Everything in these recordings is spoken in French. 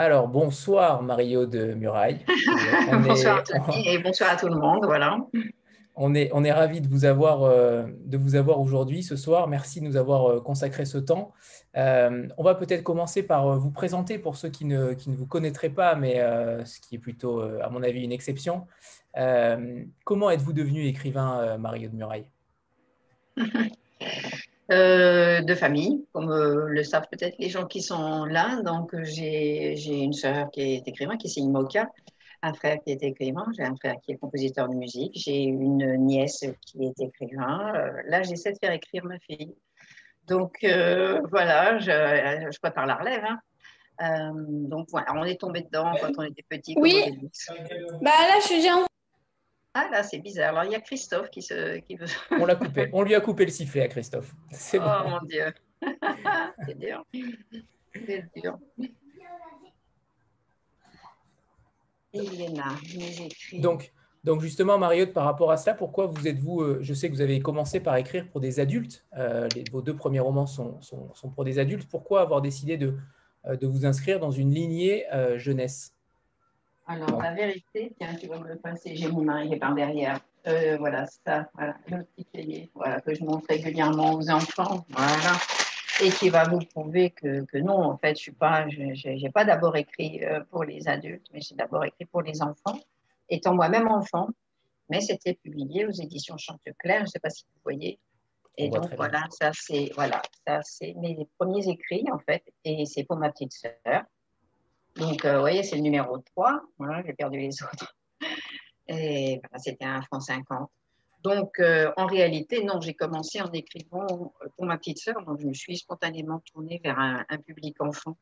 Alors, bonsoir Mario de Muraille. bonsoir et bonsoir à tout le monde. Voilà. On est, on est ravis de vous avoir, euh, de vous avoir aujourd'hui, ce soir. Merci de nous avoir euh, consacré ce temps. Euh, on va peut-être commencer par vous présenter pour ceux qui ne, qui ne vous connaîtraient pas, mais ce qui est plutôt, à mon avis, une exception. comment êtes-vous devenu écrivain, Mario de Muraille? Euh, de famille, comme euh, le savent peut-être les gens qui sont là. Donc, j'ai une sœur qui est écrivain, qui est Moka, un frère qui est écrivain, j'ai un frère qui est compositeur de musique, j'ai une nièce qui est écrivain. Euh, là, j'essaie de faire écrire ma fille. Donc, voilà, je, je prépare la relève. Hein. donc, voilà, on est tombé dedans quand on était petit. Oui, bah là, je suis déjà ah là, c'est bizarre. Alors, il y a Christophe qui, se, qui veut. On l'a coupé. On lui a coupé le sifflet à Christophe. C'est oh mon Dieu. c'est dur. C'est dur. Elena, nous Donc, donc justement, Mariotte, par rapport à cela, pourquoi vous êtes-vous, euh, je sais que vous avez commencé par écrire pour des adultes, euh, vos deux premiers romans sont, sont, sont, pour des adultes, pourquoi avoir décidé de, euh, de vous inscrire dans une lignée jeunesse? Alors, la vérité, tiens, tu vas me le passer, j'ai mon mari qui est par derrière. Euh, voilà, ça, voilà, le petit cahier, voilà, que je montre régulièrement aux enfants, voilà, et qui va vous prouver que, que non, en fait, je suis pas, j'ai pas d'abord écrit euh, pour les adultes, mais j'ai d'abord écrit pour les enfants, étant moi-même enfant, mais c'était publié aux éditions Chanteclair, je ne sais pas si vous voyez. Et donc voilà, ça c'est voilà, ça c'est mes premiers écrits en fait, et c'est pour ma petite sœur. Donc, euh, vous voyez, c'est le numéro 3. Voilà, j'ai perdu les autres. Et c'était un franc 50. Donc, euh, en réalité, non, j'ai commencé en écrivant pour ma petite sœur. Donc, je me suis spontanément tournée vers un, public enfant.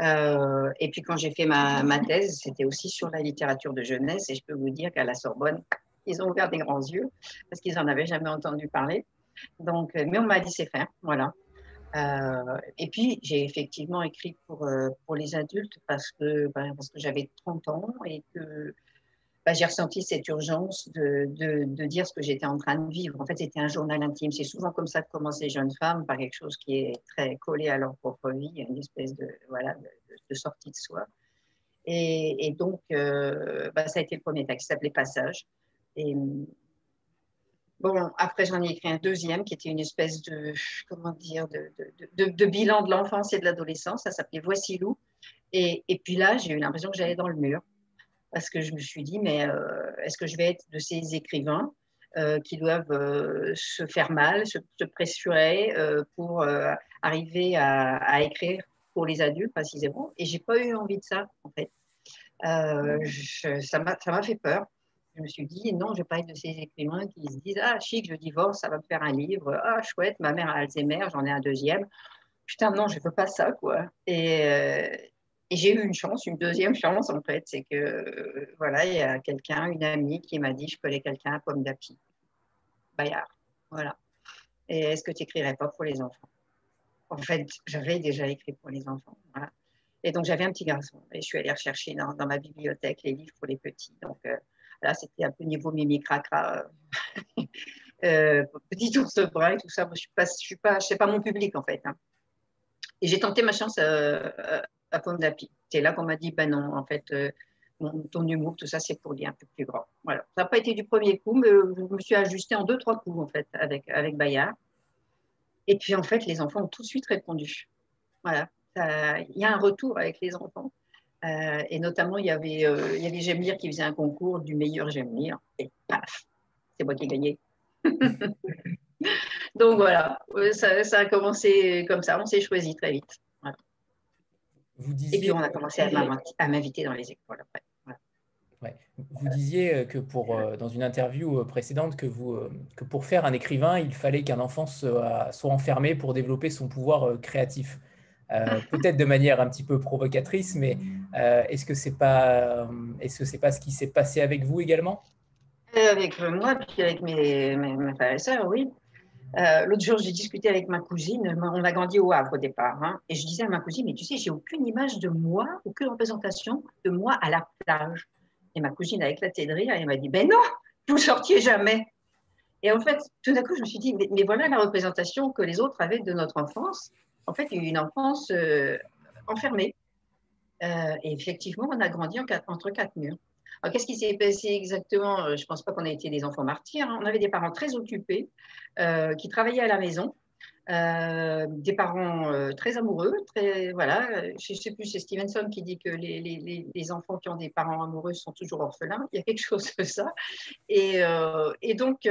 Euh, et puis, quand j'ai fait ma, ma thèse, c'était aussi sur la littérature de jeunesse. Et je peux vous dire qu'à la Sorbonne, ils ont ouvert des grands yeux parce qu'ils n'en avaient jamais entendu parler. Donc, mais on m'a laissé faire. Voilà. Euh, et puis, j'ai effectivement écrit pour, euh, pour les adultes parce que, ben, que j'avais 30 ans et que ben, j'ai ressenti cette urgence de, de, dire ce que j'étais en train de vivre. En fait, c'était un journal intime. C'est souvent comme ça que commencent les jeunes femmes, par quelque chose qui est très collé à leur propre vie, une espèce de, voilà, de, sortie de soi. Et, donc, euh, ben, ça a été le premier texte, qui s'appelait Passage. Bon, après, j'en ai écrit un deuxième qui était une espèce de, comment dire, de, bilan de l'enfance et de l'adolescence. Ça s'appelait Voici Lou. Et, et puis là, j'ai eu l'impression que j'allais dans le mur. Parce que je me suis dit, mais euh, est-ce que je vais être de ces écrivains euh, qui doivent euh, se faire mal, se, pressurer pour arriver à, à, écrire pour les adultes précisément? Et j'ai pas eu envie de ça, en fait. Je, ça m'a fait peur je me suis dit, non, je vais pas être de ces écrivains qui se disent, ah, chic, je divorce, ça va me faire un livre. Ah, chouette, ma mère a Alzheimer, j'en ai un deuxième. Putain, non, je veux pas ça, quoi. Et, euh, et j'ai eu une chance, une deuxième chance, en fait. C'est que, euh, voilà, il y a quelqu'un, une amie qui m'a dit, je connais quelqu'un à Pomme d'Api. Bayard. Voilà. Et est-ce que tu n'écrirais pas pour les enfants? En fait, j'avais déjà écrit pour les enfants. Et donc, j'avais un petit garçon. Et je suis allée rechercher dans, dans ma bibliothèque les livres pour les petits. Donc, euh, Là, c'était un peu niveau mimi cracra. Euh, euh, petit ours brun et tout ça. Je suis pas, je suis pas, c'est pas mon public en fait. Hein. Et j'ai tenté ma chance euh, à, Pomme d'Api. C'est là qu'on m'a dit, ben non, en fait, ton humour, tout ça, c'est pour dire un peu plus grand. Voilà. Ça n'a pas été du premier coup, mais je me suis ajustée en deux, trois coups en fait avec, avec Bayard. Et puis en fait, les enfants ont tout de suite répondu. Voilà. Il y a un retour avec les enfants. Euh, et notamment, il y avait, euh, il y avait J'aime lire qui faisait un concours du meilleur J'aime lire. Et paf, c'est moi qui ai gagné. Donc voilà, ça, ça, a commencé comme ça. On s'est choisi très vite. Vous disiez... Et puis on a commencé à m'inviter dans les écoles après. Ouais. Vous disiez que pour, euh, dans une interview précédente que, vous, que pour faire un écrivain, il fallait qu'un enfant soit, soit, enfermé pour développer son pouvoir créatif. Euh, peut-être de manière un petit peu provocatrice, mais euh, est-ce que c'est pas, est-ce que c'est pas ce qui s'est passé avec vous également? Euh, Avec moi, puis avec mes, mes, frères et sœurs, oui. L'autre jour, j'ai discuté avec ma cousine. On a grandi au Havre au départ, hein, et je disais à ma cousine, mais tu sais, j'ai aucune image de moi, aucune représentation de moi à la plage. Et ma cousine a éclaté de rire et elle m'a dit, ben non, vous sortiez jamais. Et en fait, tout d'un coup, je me suis dit, mais, voilà la représentation que les autres avaient de notre enfance en fait, une enfance euh, enfermée. et effectivement, on a grandi entre quatre murs. Alors, qu'est-ce qui s'est passé exactement? Je ne pense pas qu'on ait été des enfants martyrs. Hein. On avait des parents très occupés qui travaillaient à la maison euh, des parents euh, très amoureux, très voilà. Je ne sais plus, c'est Stevenson qui dit que les, les, les, enfants qui ont des parents amoureux sont toujours orphelins. Il y a quelque chose de ça. Et, euh, et donc,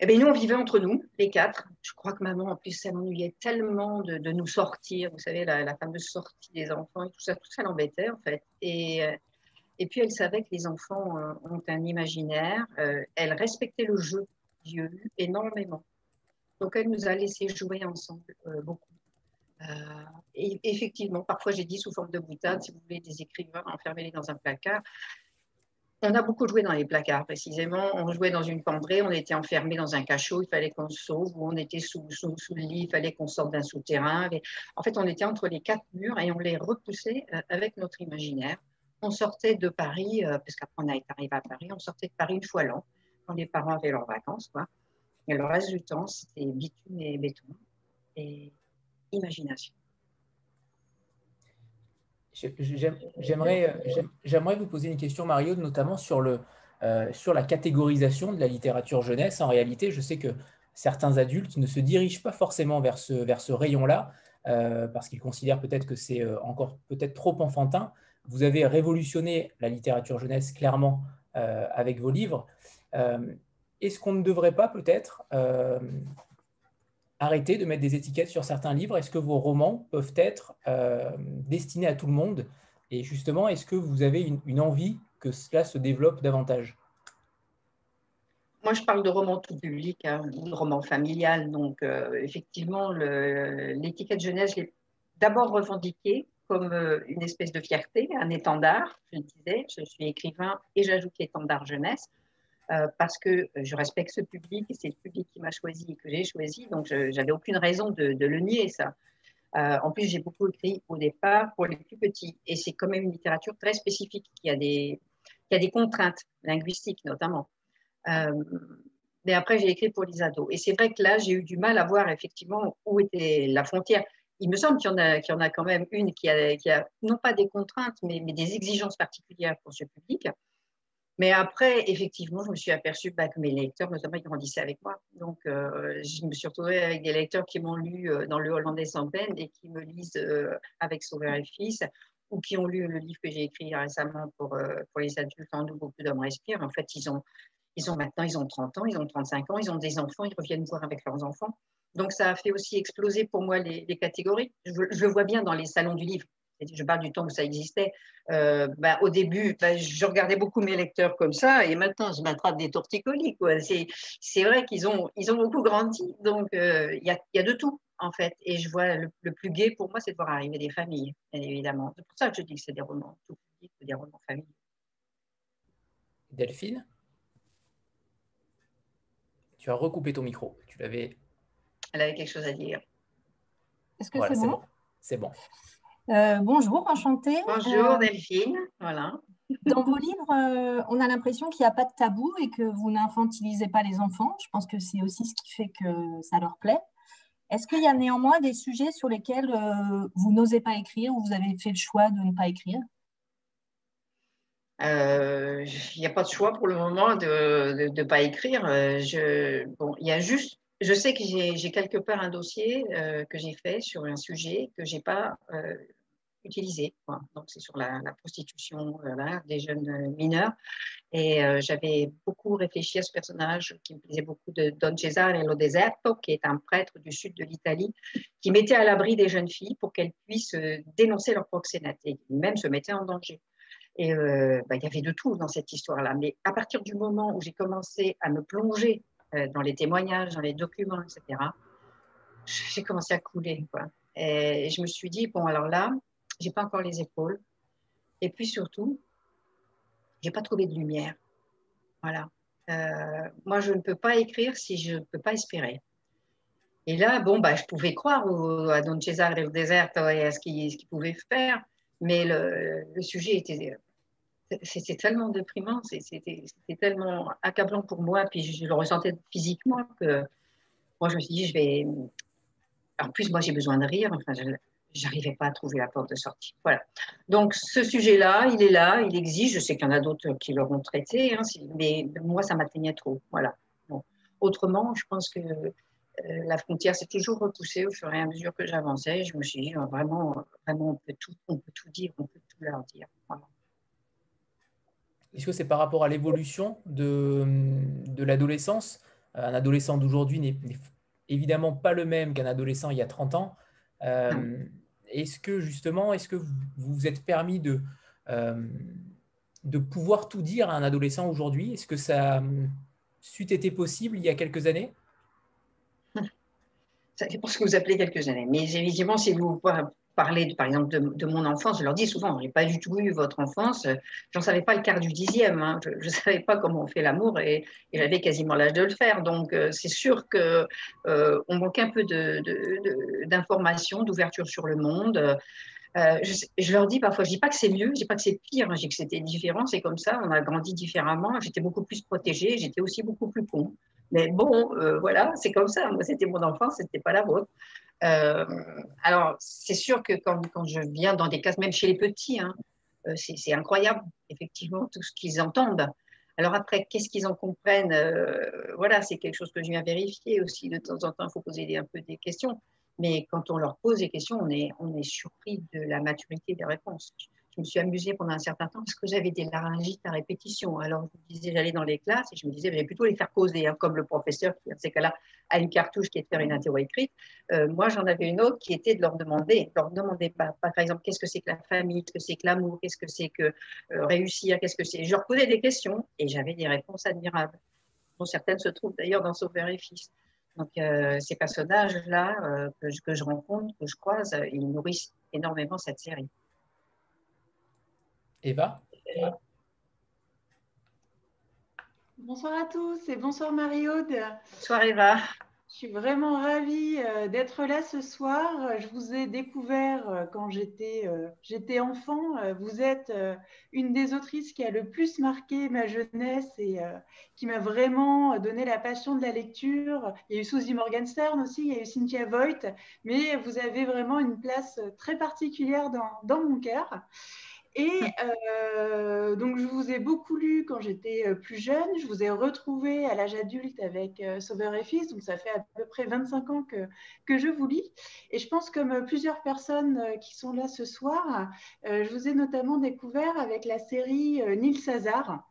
eh bien, nous, on vivait entre nous, les quatre. Je crois que maman, en plus, ça m'ennuyait tellement de, nous sortir. Vous savez, la, fameuse sortie des enfants et tout ça, tout ça l'embêtait en fait. Et, et puis, elle savait que les enfants ont un imaginaire. elle respectait le jeu. Dieu énormément. Donc, elle nous a laissé jouer ensemble euh, beaucoup. Euh, et effectivement, parfois j'ai dit sous forme de boutade, si vous voulez, des écrivains, enfermés dans un placard. On a beaucoup joué dans les placards, précisément. On jouait dans une penderie, on était enfermé dans un cachot, il fallait qu'on se sauve, ou on était sous, le lit, il fallait qu'on sorte d'un souterrain. En fait, on était entre les quatre murs et on les repoussait euh, avec notre imaginaire. On sortait de Paris, parce qu'après on est arrivé à Paris, on sortait de Paris une fois l'an, quand les parents avaient leurs vacances. Et le reste du temps, c'était bitume et béton et imagination. J'aimerais vous poser une question, Mario, notamment euh, sur la catégorisation de la littérature jeunesse. En réalité, je sais que certains adultes ne se dirigent pas forcément vers ce, rayon-là, euh, parce qu'ils considèrent peut-être que c'est euh, encore peut-être trop enfantin. Vous avez révolutionné la littérature jeunesse clairement avec vos livres est-ce qu'on ne devrait pas peut-être euh, arrêter de mettre des étiquettes sur certains livres Est-ce que vos romans peuvent être euh, destinés à tout le monde? Et justement, est-ce que vous avez une, envie que cela se développe davantage? Moi, je parle de romans tout public, hein, de romans familial. Donc, euh, effectivement, l'étiquette jeunesse, je l'ai d'abord revendiquée comme une espèce de fierté, un étendard. Je disais, je suis écrivain et j'ajoute l'étendard jeunesse. Euh, parce que je respecte ce public c'est le public qui m'a choisi et que j'ai choisi, donc je n'avais aucune raison de, le nier, ça. Euh, en plus, j'ai beaucoup écrit au départ pour les plus petits et c'est quand même une littérature très spécifique qui a des, a des contraintes linguistiques notamment. Euh, mais après, j'ai écrit pour les ados. Et c'est vrai que là, j'ai eu du mal à voir effectivement où était la frontière. Il me semble qu'il y, en a, y en a quand même une qui a, non pas des contraintes, mais des exigences particulières pour ce public. Mais après, effectivement, je me suis aperçue bah, que mes lecteurs, notamment, ils grandissaient avec moi. Donc, euh, je me suis retrouvée avec des lecteurs qui m'ont lu euh, dans le Hollandais sans peine et qui me lisent euh, avec Sauveur et Fils ou qui ont lu le livre que j'ai écrit récemment pour, pour les adultes en nous, beaucoup d'hommes respirent. En fait, ils ont, ils ont maintenant, ils ont 30 ans, ils ont 35 ans, ils ont des enfants, ils reviennent voir avec leurs enfants. Donc, ça a fait aussi exploser pour moi les, catégories. Je, je, le vois bien dans les salons du livre je parle du temps où ça existait, euh, bah, au début, bah, je regardais beaucoup mes lecteurs comme ça, et maintenant, je m'attrape des torticolis. C'est vrai qu'ils ont, ils ont beaucoup grandi, donc euh, il y, a, y, a, de tout, en fait. Et je vois, le, plus gai pour moi, c'est de voir arriver des familles, évidemment. C'est pour ça que je dis que c'est des romans tout publics, des romans familiaux. Delphine? Tu as recoupé ton micro, tu l'avais... Elle avait quelque chose à dire. Est-ce que c'est bon C'est bon. Euh, bonjour, enchantée. Bonjour euh, Delphine. Voilà. Dans vos livres, euh, on a l'impression qu'il n'y a pas de tabou et que vous n'infantilisez pas les enfants. Je pense que c'est aussi ce qui fait que ça leur plaît. Est-ce qu'il y a néanmoins des sujets sur lesquels vous n'osez pas écrire ou vous avez fait le choix de ne pas écrire? Il n'y a pas de choix pour le moment de ne pas écrire. Je, bon, il y a juste je sais que j'ai quelque part un dossier euh, que j'ai fait sur un sujet que je n'ai pas euh, utilisé. Donc, c'est sur la, prostitution des jeunes mineurs. Et euh, j'avais beaucoup réfléchi à ce personnage qui me plaisait beaucoup de Don Cesare Deserto, qui est un prêtre du sud de l'Italie, qui mettait à l'abri des jeunes filles pour qu'elles puissent dénoncer leur proxénète et même se mettait en danger. Et bah, il y avait de tout dans cette histoire-là. Mais à partir du moment où j'ai commencé à me plonger euh, dans les témoignages, dans les documents, etc., j'ai commencé à couler. Et je me suis dit, bon, alors là, j'ai pas encore les épaules. Et puis surtout, j'ai pas trouvé de lumière. Voilà. Euh, moi, je ne peux pas écrire si je ne peux pas espérer. Et là, bon, bah, je pouvais croire à Don Cesare del Deserto et à ce qu'il pouvait faire, mais le, sujet était c'était tellement déprimant, c'était tellement accablant pour moi, puis je le ressentais physiquement que moi je me suis dit, je vais. En plus, moi j'ai besoin de rire, enfin, j'arrivais pas à trouver la porte de sortie. Voilà. Donc ce sujet-là, il est là, il existe. Je sais qu'il y en a d'autres qui l'auront traité, hein, mais moi, ça m'atteignait trop. Voilà. Autrement, je pense que euh, la frontière s'est toujours repoussée au fur et à mesure que j'avançais. Je me suis dit, vraiment, vraiment, on peut tout, on peut tout dire, on peut tout leur dire. Est-ce que c'est par rapport à l'évolution de, de l'adolescence? Un adolescent d'aujourd'hui n'est évidemment pas le même qu'un adolescent il y a 30 ans. Euh, est-ce que justement, est-ce que vous vous êtes permis de, euh, de pouvoir tout dire à un adolescent aujourd'hui? Est-ce que ça c'eût été possible il y a quelques années? Ça dépend ce que vous appelez quelques années. Mais évidemment, si vous parler, par exemple, de, mon enfance, je leur dis souvent, je n'ai pas du tout eu votre enfance, j'en savais pas le quart du dixième, hein. je ne savais pas comment on fait l'amour et, j'avais quasiment l'âge de le faire. Donc, euh, c'est sûr qu'on euh, manque un peu d'informations, d'ouverture sur le monde. Euh, je, leur dis parfois, je dis pas que c'est mieux, je dis pas que c'est pire, hein. je dis que c'était différent, c'est comme ça, on a grandi différemment, j'étais beaucoup plus protégée, j'étais aussi beaucoup plus con. Mais bon, voilà, c'est comme ça. Moi, c'était mon enfance, c'était pas la vôtre. Euh, alors, c'est sûr que quand, je viens dans des cases, même chez les petits, hein, euh, c'est incroyable, effectivement, tout ce qu'ils entendent. Alors après, qu'est-ce qu'ils en comprennent euh, Voilà, c'est quelque chose que je viens vérifier aussi. De temps en temps, il faut poser un peu des questions. Mais quand on leur pose des questions, on est, on est surpris de la maturité des réponses je me suis amusée pendant un certain temps parce que j'avais des laryngites à répétition. Alors, je disais, j'allais dans les classes et je me disais, j'allais plutôt les faire causer, hein, comme le professeur qui, dans ces cas-là, a une cartouche qui est de faire une interro écrite. Euh, moi, j'en avais une autre qui était de leur demander, leur demander pas, par exemple, qu'est-ce que c'est que la famille, qu'est-ce que c'est que l'amour, qu'est-ce que c'est que euh, réussir, qu'est-ce que c'est? Je leur posais des questions et j'avais des réponses admirables, dont certaines se trouvent d'ailleurs dans Sauveur et Fils. Donc, euh, ces personnages-là que, que, je rencontre, que je croise, ils nourrissent énormément cette série. Eva? Bonsoir à tous et bonsoir Marie-Aude. Bonsoir Eva. Je suis vraiment ravie euh, d'être là ce soir. Je vous ai découvert euh, quand j'étais euh, enfant. Vous êtes une des autrices qui a le plus marqué ma jeunesse et qui m'a vraiment donné la passion de la lecture. Il y a eu Susie Morgenstern aussi, il y a eu Cynthia Voigt, mais vous avez vraiment une place très particulière dans, dans mon cœur. Et euh, donc, je vous ai beaucoup lu quand j'étais euh, plus jeune. Je vous ai retrouvé à l'âge adulte avec euh, Sauveur et Fils. Donc, ça fait à peu près 25 ans que, que je vous lis. Et je pense comme plusieurs personnes qui sont là ce soir, je vous ai notamment découvert avec la série Nils César.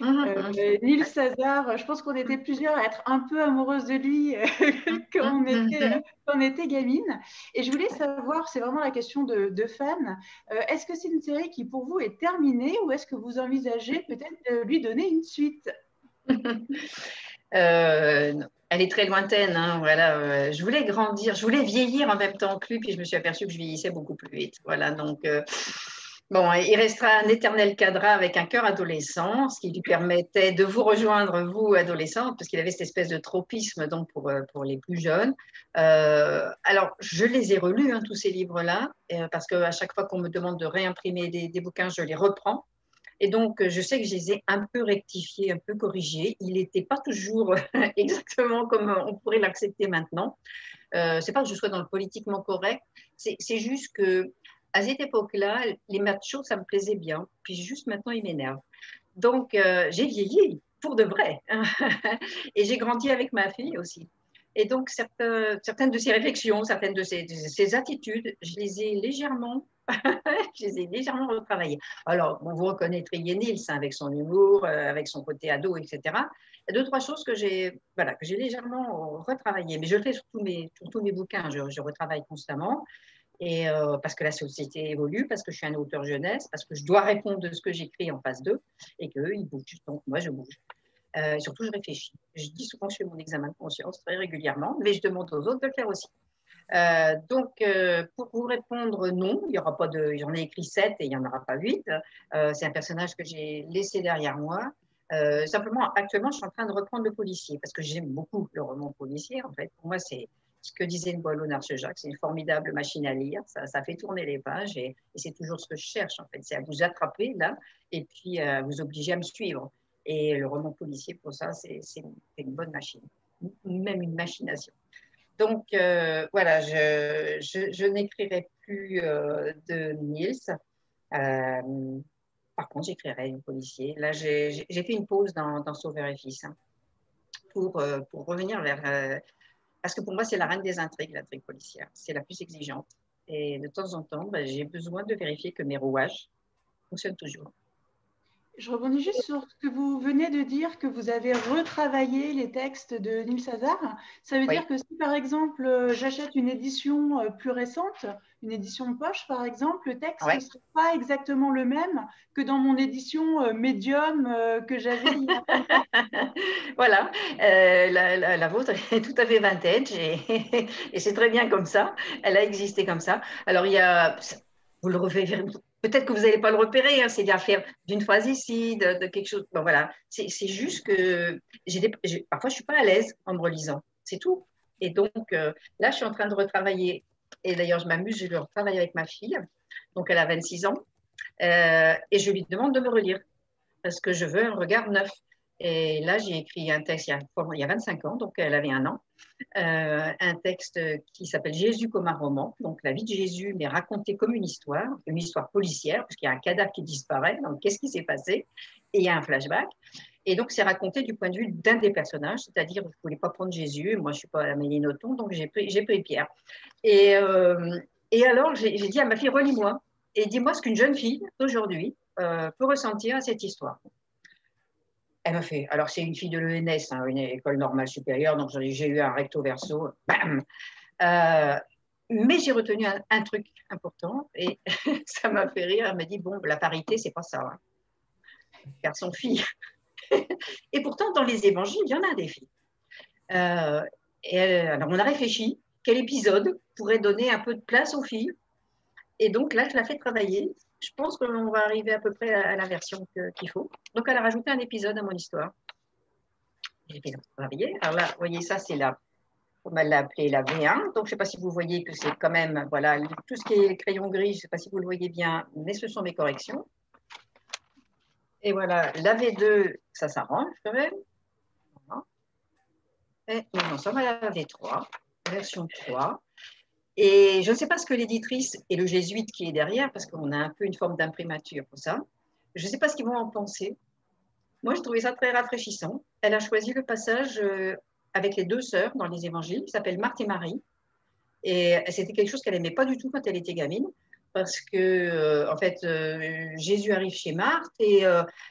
Mmh, euh, Nils César, je pense qu'on était plusieurs à être un peu amoureuses de lui euh, quand, on était, était, gamine. Et je voulais savoir, c'est vraiment la question de, de fan, euh, est-ce que c'est une série qui pour vous est terminée ou est-ce que vous envisagez peut-être de lui donner une suite? Elle est très lointaine. Hein, voilà, je voulais grandir, je voulais vieillir en même temps que lui, puis je me suis aperçue que je vieillissais beaucoup plus vite. Voilà, donc Bon, il restera un éternel cadre avec un cœur adolescent, ce qui lui permettait de vous rejoindre, vous, adolescentes, parce qu'il avait cette espèce de tropisme donc pour, euh, pour les plus jeunes. Euh, alors, je les ai relus, hein, tous ces livres-là, euh, parce qu'à chaque fois qu'on me demande de réimprimer des, des, bouquins, je les reprends. Et donc, je sais que je les ai un peu rectifiés, un peu corrigés. Il n'était pas toujours exactement comme on pourrait l'accepter maintenant. Euh, c'est pas que je sois dans le politiquement correct, c'est juste que à cette époque-là, les machos, ça me plaisait bien. Puis juste maintenant, ils m'énervent. Donc, euh, j'ai vieilli pour de vrai. et j'ai grandi avec ma fille aussi. Et donc, certaines de ses réflexions, certaines de ses, attitudes, je les ai légèrement, je les ai légèrement retravaillées. Alors, vous reconnaîtrez Nils hein, avec son humour, euh, avec son côté ado, etc. Il y a deux, trois choses que j'ai voilà, légèrement retravaillées. Mais je le fais sur tous mes, tous mes bouquins, je retravaille constamment et euh, parce que la société évolue, parce que je suis un auteur jeunesse, parce que je dois répondre de ce que j'écris en phase 2 et qu'eux, ils bougent. Donc, moi, je bouge. Euh, surtout, je réfléchis. Je dis souvent que je fais mon examen de conscience très régulièrement, mais je demande aux autres de le faire aussi. Euh, donc, pour vous répondre, non, il y aura pas de. J'en ai écrit 7 et il n'y en aura pas 8. c'est un personnage que j'ai laissé derrière moi. simplement, actuellement, je suis en train de reprendre le policier parce que j'aime beaucoup le roman policier. En fait, pour moi, c'est ce que disait Boileau Jacques, c'est une formidable machine à lire, ça, ça fait tourner les pages et, c'est toujours ce que je cherche en fait, c'est à vous attraper là et puis à euh, vous obliger à me suivre. Et le roman policier, pour ça, c'est une bonne machine, même une machination. Donc euh, voilà, je, n'écrirai plus plus de Niels. par contre, j'écrirai du policier. Là, j'ai fait une pause dans, dans Sauveur et Fils hein, pour revenir vers. Parce que pour moi, c'est la reine des intrigues, l'intrigue policière. C'est la plus exigeante. Et de temps en temps, ben, j'ai besoin de vérifier que mes rouages fonctionnent toujours. Je rebondis juste sur ce que vous venez de dire, que vous avez retravaillé les textes de Nils Hazard. Ça veut dire que si, par exemple, euh, j'achète une édition euh, plus récente, une édition de poche, par exemple, le texte ne sera pas exactement le même que dans mon édition euh, médium que j'avais Voilà, la, la, vôtre est tout à fait vintage et, et c'est très bien comme ça. Elle a existé comme ça. Alors, il y a vous le reverrez Peut-être que vous n'allez pas le repérer, hein, c'est bien faire d'une phrase ici, de, quelque chose. Bon, voilà, c'est juste que parfois je ne suis pas à l'aise en me relisant, c'est tout. Et donc euh, là, je suis en train de retravailler. Et d'ailleurs, je m'amuse, je le retravaille avec ma fille. Donc elle a 26 ans. Euh, et je lui demande de me relire parce que je veux un regard neuf. Et là, j'ai écrit un texte il y, a, il y, a, 25 ans, donc elle avait un an, euh, un texte qui s'appelle Jésus comme un roman, donc la vie de Jésus, mais racontée comme une histoire, une histoire policière, parce qu'il y a un cadavre qui disparaît, donc qu'est-ce qui s'est passé? Et il y a un flashback. Et donc, c'est raconté du point de vue d'un des personnages, c'est-à-dire, je ne voulais pas prendre Jésus, moi, je ne suis pas Amélie Nothomb, donc j'ai pris, Pierre. Et, euh, alors, j'ai dit à ma fille, relis-moi, et dis-moi ce qu'une jeune fille, d'aujourd'hui, euh, peut ressentir à cette histoire. Elle m'a fait. Alors, c'est une fille de l'ENS, hein, une école normale supérieure, donc j'ai eu un recto verso. Bam euh, mais j'ai retenu un, truc important et ça m'a fait rire. Elle m'a dit Bon, la parité, c'est pas ça. Hein. Garçon-fille. et pourtant, dans les évangiles, il y en a des filles. Euh, alors, on a réfléchi quel épisode pourrait donner un peu de place aux filles? Et donc là, je la fais travailler je pense qu'on va arriver à peu près à, la version qu'il faut. Donc, elle a rajouté un épisode à mon histoire. Alors là, vous voyez, ça, c'est la, on l'a appelé la V1. Donc, je ne sais pas si vous voyez que c'est quand même, voilà, tout ce qui est crayon gris, je ne sais pas si vous le voyez bien, mais ce sont mes corrections. Et voilà, la V2, ça s'arrange quand même. Et nous en sommes à la V3, version 3. Et je ne sais pas ce que l'éditrice et le jésuite qui est derrière, parce qu'on a un peu une forme d'imprimature pour ça, je ne sais pas ce qu'ils vont en penser. Moi, je trouvais ça très rafraîchissant. Elle a choisi le passage euh, avec les deux sœurs dans les évangiles, qui s'appellent Marthe et Marie. Et c'était quelque chose qu'elle n'aimait pas du tout quand elle était gamine, parce que, euh, en fait, euh, Jésus arrive chez Marthe et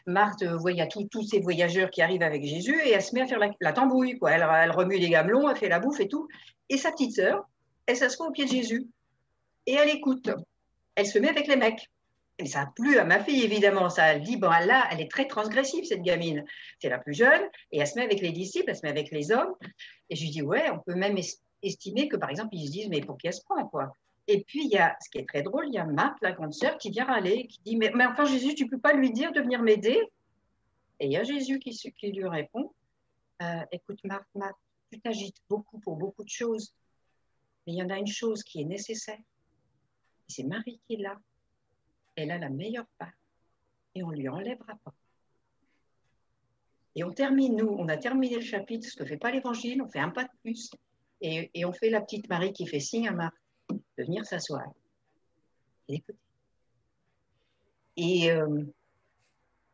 Marthe voit, a tous ces voyageurs qui arrivent avec Jésus et elle se met à faire la, tambouille. Quoi. Elle, elle remue les gamelons, elle fait la bouffe et tout. Et sa petite sœur, elle s'assoit au pied de Jésus et elle écoute. Elle se met avec les mecs. Et ça a plu à ma fille, évidemment. Ça, elle dit, bon, là, elle est très transgressive, cette gamine. C'est la plus jeune, et elle se met avec les disciples, elle se met avec les hommes. Et je lui dis, ouais, on peut même estimer que, par exemple, ils se disent, mais pour qui elle se prend, quoi? Et puis, il y a, ce qui est très drôle, il y a Marthe, la grande sœur, qui vient râler, qui dit, mais, mais enfin, Jésus, tu ne peux pas lui dire de venir m'aider? Et il y a Jésus qui, qui lui répond, euh, écoute, Marthe, Marthe, tu t'agites beaucoup pour beaucoup de choses. Mais il y en a une chose qui est nécessaire. C'est Marie qui est là. Elle a la meilleure part. Et on ne lui enlèvera pas. Et on termine, nous, on a terminé le chapitre, ce que ne fait pas l'évangile, on fait un pas de plus. Et, on fait la petite Marie qui fait signe à Marthe de venir s'asseoir et d'écouter. Et euh,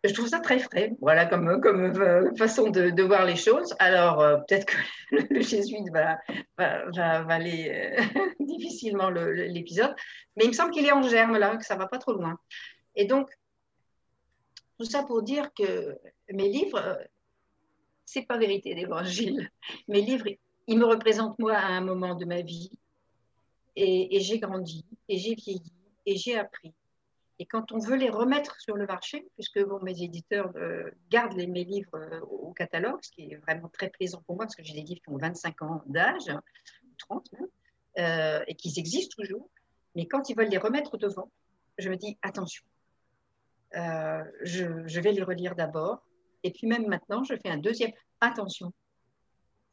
je trouve ça très frais, voilà, comme, comme euh, façon de, voir les choses. Alors, euh, peut-être que le, jésuite va, va, va, aller euh, difficilement l'épisode, mais il me semble qu'il est en germe là, que ça va pas trop loin. Et donc, tout ça pour dire que mes livres, c'est pas vérité d'évangile. Mes livres, ils me représentent moi à un moment de ma vie. et j'ai grandi, et j'ai vieilli, et j'ai appris. Et quand on veut les remettre sur le marché, puisque bon, mes éditeurs euh, gardent les, mes livres euh, au catalogue, ce qui est vraiment très plaisant pour moi, parce que j'ai des livres qui ont 25 ans d'âge, 30 même, euh, et qui existent toujours. Mais quand ils veulent les remettre devant, je me dis attention, je, je, vais les relire d'abord. Et puis même maintenant, je fais un deuxième attention.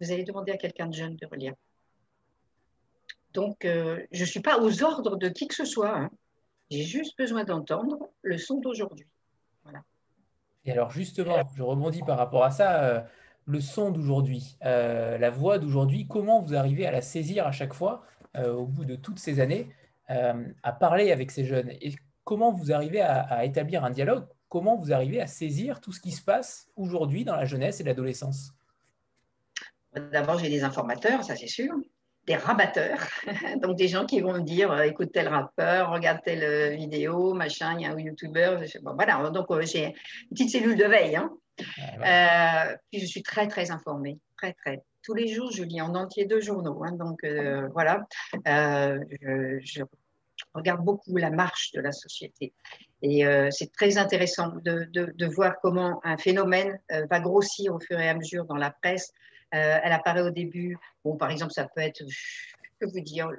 Vous allez demander à quelqu'un de jeune de relire. Donc, je ne suis pas aux ordres de qui que ce soit. Hein. J'ai juste besoin d'entendre le son d'aujourd'hui. Voilà. Et alors justement, je rebondis par rapport à ça, euh, le son d'aujourd'hui, euh, la voix d'aujourd'hui, comment vous arrivez à la saisir à chaque fois euh, au bout de toutes ces années à parler avec ces jeunes? Et comment vous arrivez à, établir un dialogue? Comment vous arrivez à saisir tout ce qui se passe aujourd'hui dans la jeunesse et l'adolescence? D'abord, j'ai des informateurs, ça c'est sûr des rabatteurs, donc des gens qui vont me dire euh, écoute tel rappeur, regarde telle euh, vidéo, machin, il y a un youtubeur. voilà, donc euh, j'ai une petite cellule de veille. Hein. Ah, puis je suis très très informée, très très. Tous les jours, je lis en entier deux journaux, hein, donc voilà. Je, regarde beaucoup la marche de la société. Et c'est très intéressant de, de, voir comment un phénomène va grossir au fur et à mesure dans la presse, euh, elle apparaît au début. Bon, par exemple, ça peut être, que vous dire,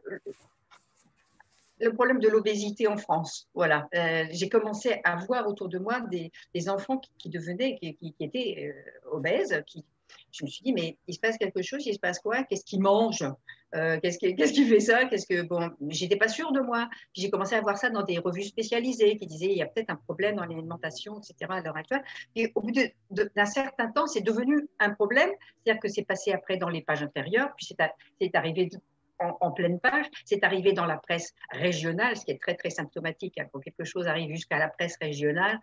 le problème de l'obésité en France. Voilà, euh, j'ai commencé à voir autour de moi des, enfants qui, devenaient, qui, étaient euh, obèses, qui, je me suis dit, mais il se passe quelque chose, il se passe quoi? Qu'est-ce qu'ils mangent euh, Qu'est-ce qui, fait ça? Qu'est-ce que bon J'étais pas sûre de moi. J'ai commencé à voir ça dans des revues spécialisées qui disaient il y a peut-être un problème dans l'alimentation, etc. à l'heure actuelle. Et au bout d'un certain temps, c'est devenu un problème. C'est-à-dire que c'est passé après dans les pages intérieures, puis c'est arrivé en, pleine page. C'est arrivé dans la presse régionale, ce qui est très très symptomatique. Hein, quand quelque chose arrive jusqu'à la presse régionale,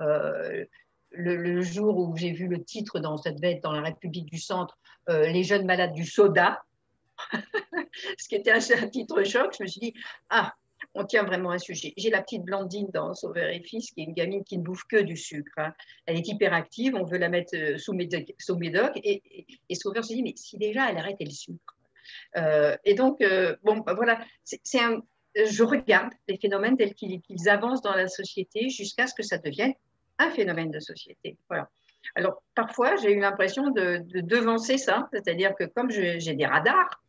euh, le, jour où j'ai vu le titre dans cette bête dans la République du Centre, euh, les jeunes malades du soda, ce qui était un, titre choc, je me suis dit, ah, on tient vraiment un sujet. J'ai la petite Blandine dans Sauveur et Fils, qui est une gamine qui ne bouffe que du sucre. Hein. Elle est hyperactive, on veut la mettre euh, sous médoc, sous médoc et, et, Sauveur se dit, mais si déjà elle arrêtait le sucre. Euh, et donc, bon, bah, voilà, c'est un, je regarde les phénomènes tels qu'ils avancent dans la société jusqu'à ce que ça devienne un phénomène de société. Alors, parfois, j'ai eu l'impression de, devancer ça, c'est-à-dire que comme j'ai des radars,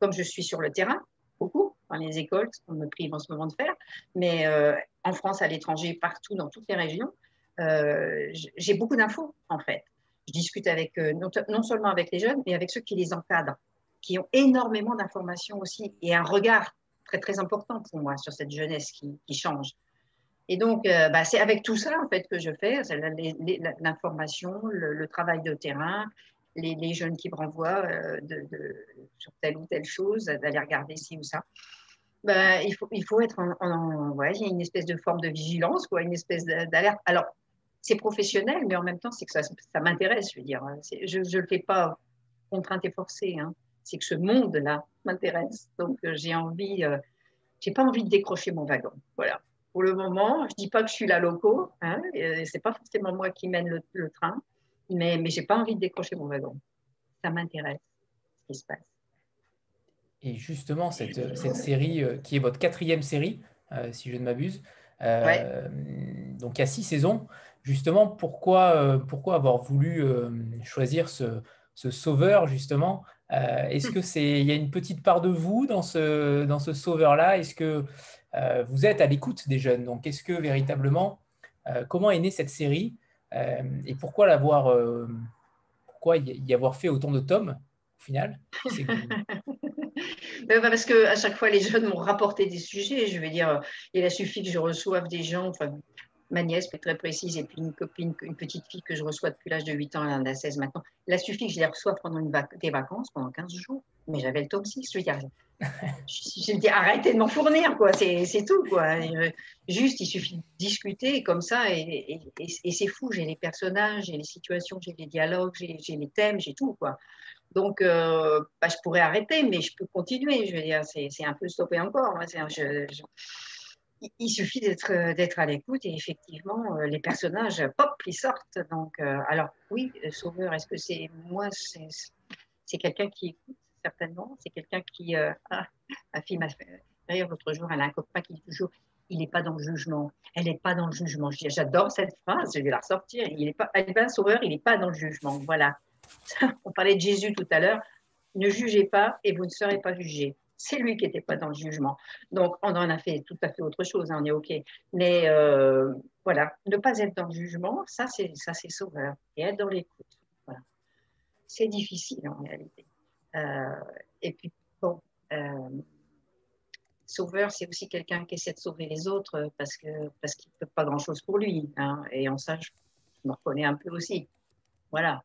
comme je suis sur le terrain, beaucoup, dans les écoles, ce qu'on me prive en ce moment de faire, mais euh, en France, à l'étranger, partout, dans toutes les régions, euh, j'ai beaucoup d'infos, en fait. Je discute avec, euh, non, seulement avec les jeunes, mais avec ceux qui les encadrent, qui ont énormément d'informations aussi, et un regard très, très important pour moi sur cette jeunesse qui change. Et donc, euh, bah, c'est avec tout ça en fait que je fais, l'information, le, travail de terrain, les, jeunes qui me renvoient euh, sur telle ou telle chose, d'aller regarder ci ou ça. Bah, il, faut, être en, il y a une espèce de forme de vigilance, quoi, une espèce d'alerte. Alors, c'est professionnel, mais en même temps, c'est que ça, m'intéresse, je veux dire. Je ne le fais pas contrainte et forcée. Hein. C'est que ce monde-là m'intéresse. Donc, euh, j'ai envie, j'ai pas envie de décrocher mon wagon. Voilà pour le moment. Je ne dis pas que je suis la loco, hein, ce n'est pas forcément moi qui mène le, train, mais, mais je n'ai pas envie de décrocher mon wagon. Ça m'intéresse, ce qui se passe. Et justement, cette, cette série, euh, qui est votre quatrième série, euh, si je ne m'abuse, euh, donc il y a six saisons, justement, pourquoi, pourquoi avoir voulu choisir ce, ce, sauveur, justement Est-ce que c'est, il y a une petite part de vous dans ce, dans ce sauveur-là? Est-ce que euh, vous êtes à l'écoute des jeunes? Donc, est-ce que véritablement, euh, comment est née cette série? Euh, et pourquoi l'avoir, pourquoi y avoir fait autant de tomes au final? Parce qu'à chaque fois, les jeunes m'ont rapporté des sujets. Je veux dire, il a suffi que je reçoive des gens, enfin, ma nièce, très précise, et puis une copine, une petite fille que je reçois depuis l'âge de 8 ans, elle en a 16 maintenant. Il a suffi que je les reçoive pendant une des vacances, pendant 15 jours. Mais j'avais le tome 6, je veux dire, je, me dis arrêtez de m'en fournir, quoi. C'est tout, quoi. Juste, il suffit de discuter comme ça et, c'est fou. J'ai les personnages, j'ai les situations, j'ai les dialogues, j'ai les thèmes, j'ai tout, quoi. Donc, euh, bah, je pourrais arrêter, mais je peux continuer. Je veux dire, c'est un peu stoppé encore. Il suffit d'être à l'écoute et effectivement, euh, les personnages, pop, ils sortent. Donc, euh, alors oui, Sauveur, est-ce que c'est moi C'est quelqu'un qui écoute certainement. C'est quelqu'un qui. Euh, ma fille m'a fait. D'ailleurs, l'autre jour, elle a un copain qui dit toujours il n'est pas dans le jugement. Elle n'est pas dans le jugement. J'adore cette phrase, je vais la ressortir. Il n'est pas, est un sauveur, il n'est pas dans le jugement. Voilà. On parlait de Jésus tout à l'heure. Ne jugez pas et vous ne serez pas jugés. C'est lui qui n'était pas dans le jugement. Donc, on en a fait tout à fait autre chose, hein, on est OK. Mais euh, voilà, ne pas être dans le jugement, ça, c'est sauveur. Et être dans l'écoute. C'est difficile en réalité. Euh, et puis, bon, euh, sauveur, c'est aussi quelqu'un qui essaie de sauver les autres parce qu'il parce qu'il ne peut pas grand-chose pour lui. Hein, et en ça, je, me reconnais un peu aussi. Voilà.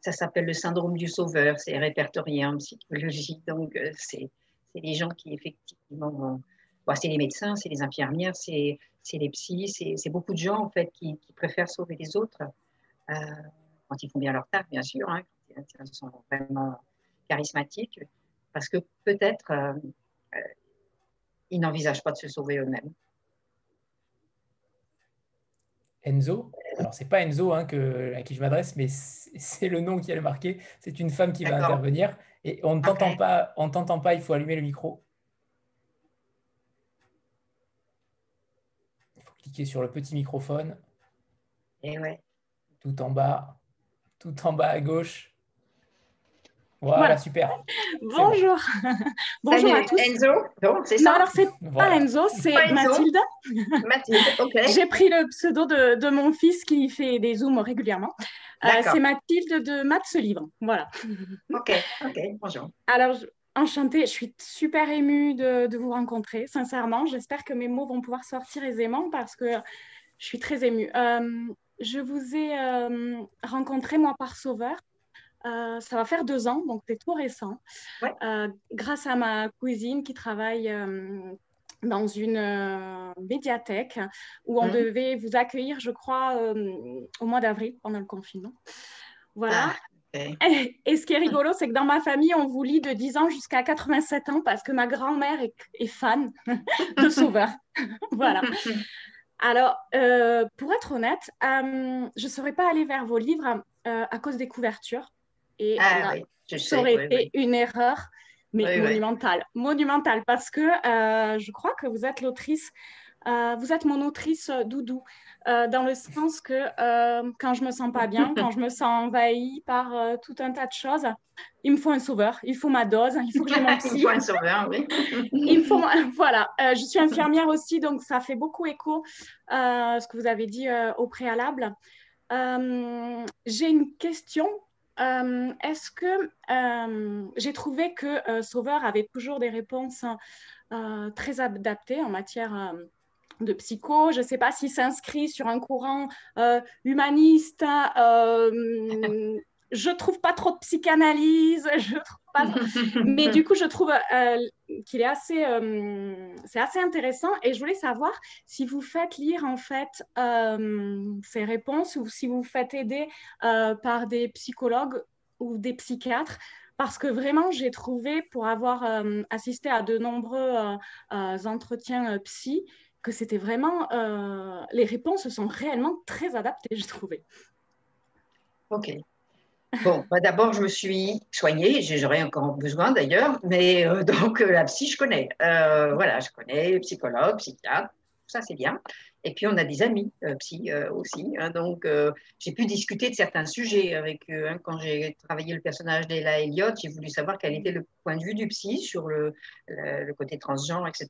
Ça s'appelle le syndrome du sauveur. C'est répertorié en psychologie. Donc, euh, c'est les gens qui effectivement vont. c'est les médecins, c'est les infirmières, c'est les psys, c'est beaucoup de gens en fait qui, préfèrent sauver les autres euh, quand ils font bien leur taf, bien sûr, hein, quand ils sont vraiment charismatiques, parce que peut-être euh, euh, ils n'envisagent pas de se sauver eux-mêmes. Enzo? Alors, c'est pas Enzo hein, que, à qui je m'adresse, mais c'est le nom qui est marqué. C'est une femme qui va intervenir. Et on ne t'entend pas, on t'entend pas, il faut allumer le micro. Il faut cliquer sur le petit microphone. Et ouais. Tout en bas, tout en bas à gauche. Voilà, super. Bonjour. Bonjour à tous. Enzo, c'est ça Non, alors c'est pas Enzo, c'est Mathilde. Mathilde, ok. J'ai pris le pseudo de, mon fils qui fait des zooms régulièrement. Euh, c'est Mathilde de Maths ce livre. Voilà. Ok, ok, bonjour. Alors, enchantée, je suis super émue de, vous rencontrer, sincèrement. J'espère que mes mots vont pouvoir sortir aisément parce que je suis très émue. Euh, je vous ai euh, rencontré, moi, par Sauveur. Euh, ça va faire deux ans, donc c'est tout récent. Euh, grâce à ma cousine qui travaille euh, dans une médiathèque où on mmh. devait vous accueillir, je crois, au mois d'avril pendant le confinement. Voilà. Ah, et, ce qui est rigolo, c'est que dans ma famille, on vous lit de 10 ans jusqu'à 87 ans parce que ma grand-mère est, fan de Sauveur. voilà. Alors, pour être honnête, je ne serais pas allée vers vos livres à cause des couvertures. Et ah ça aurait été une erreur, mais monumentale. Monumentale, parce que euh, je crois que vous êtes l'autrice, euh, vous êtes mon autrice euh, doudou, dans le sens que quand je me sens pas bien, quand je me sens envahie par tout un tas de choses, il me faut un sauveur, il faut ma dose, il faut que j'ai mon psy. il faut un sauveur, oui. il me faut, voilà, je suis infirmière aussi, donc ça fait beaucoup écho ce que vous avez dit au préalable. j'ai une question euh, est-ce que euh, j'ai trouvé que euh, Sauveur avait toujours des réponses très adaptées en matière de psycho. Je ne sais pas s'il s'inscrit sur un courant humaniste. je trouve pas trop de psychanalyse. Mais du coup, je trouve euh, qu'il est assez, euh, c'est assez intéressant et je voulais savoir si vous faites lire en fait euh, ces réponses ou si vous faites aider par des psychologues ou des psychiatres. Parce que vraiment, j'ai trouvé, pour avoir assisté à de nombreux entretiens psy, que c'était vraiment, les réponses sont réellement très adaptées, j'ai trouvé. Ok. Bon, bah, d'abord, je me suis soignée, j'aurais encore besoin d'ailleurs, mais euh, donc euh, la psy, je connais. Euh, voilà, je connais, psychologue, psychiatre, ça c'est bien. Et puis on a des amis psy aussi, hein, donc j'ai pu discuter de certains sujets avec eux. Hein. quand j'ai travaillé le personnage d'Ella Elliott, j'ai voulu savoir quel était le point de vue du psy sur le, le, le côté transgenre, etc.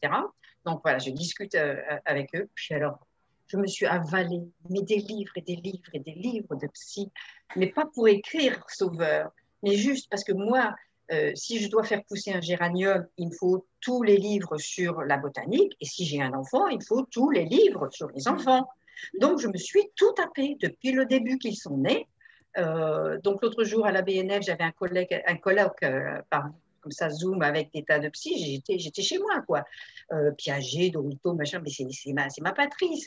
Donc voilà, je discute avec eux. Puis alors, je me suis avalée, mais des livres et des livres et des livres de psy, mais pas pour écrire Sauveur, mais juste parce que moi, euh, si je dois faire pousser un géranium, il me faut tous les livres sur la botanique, et si j'ai un enfant, il faut tous les livres sur les enfants. Donc, je me suis tout tapé depuis le début qu'ils sont nés. Euh, donc, l'autre jour à la BNF, j'avais un, collègue, un colloque euh, par, comme ça, Zoom avec des tas de psy, j'étais chez moi, quoi. Euh, Piaget, Dorito, machin, mais c'est ma, patrie.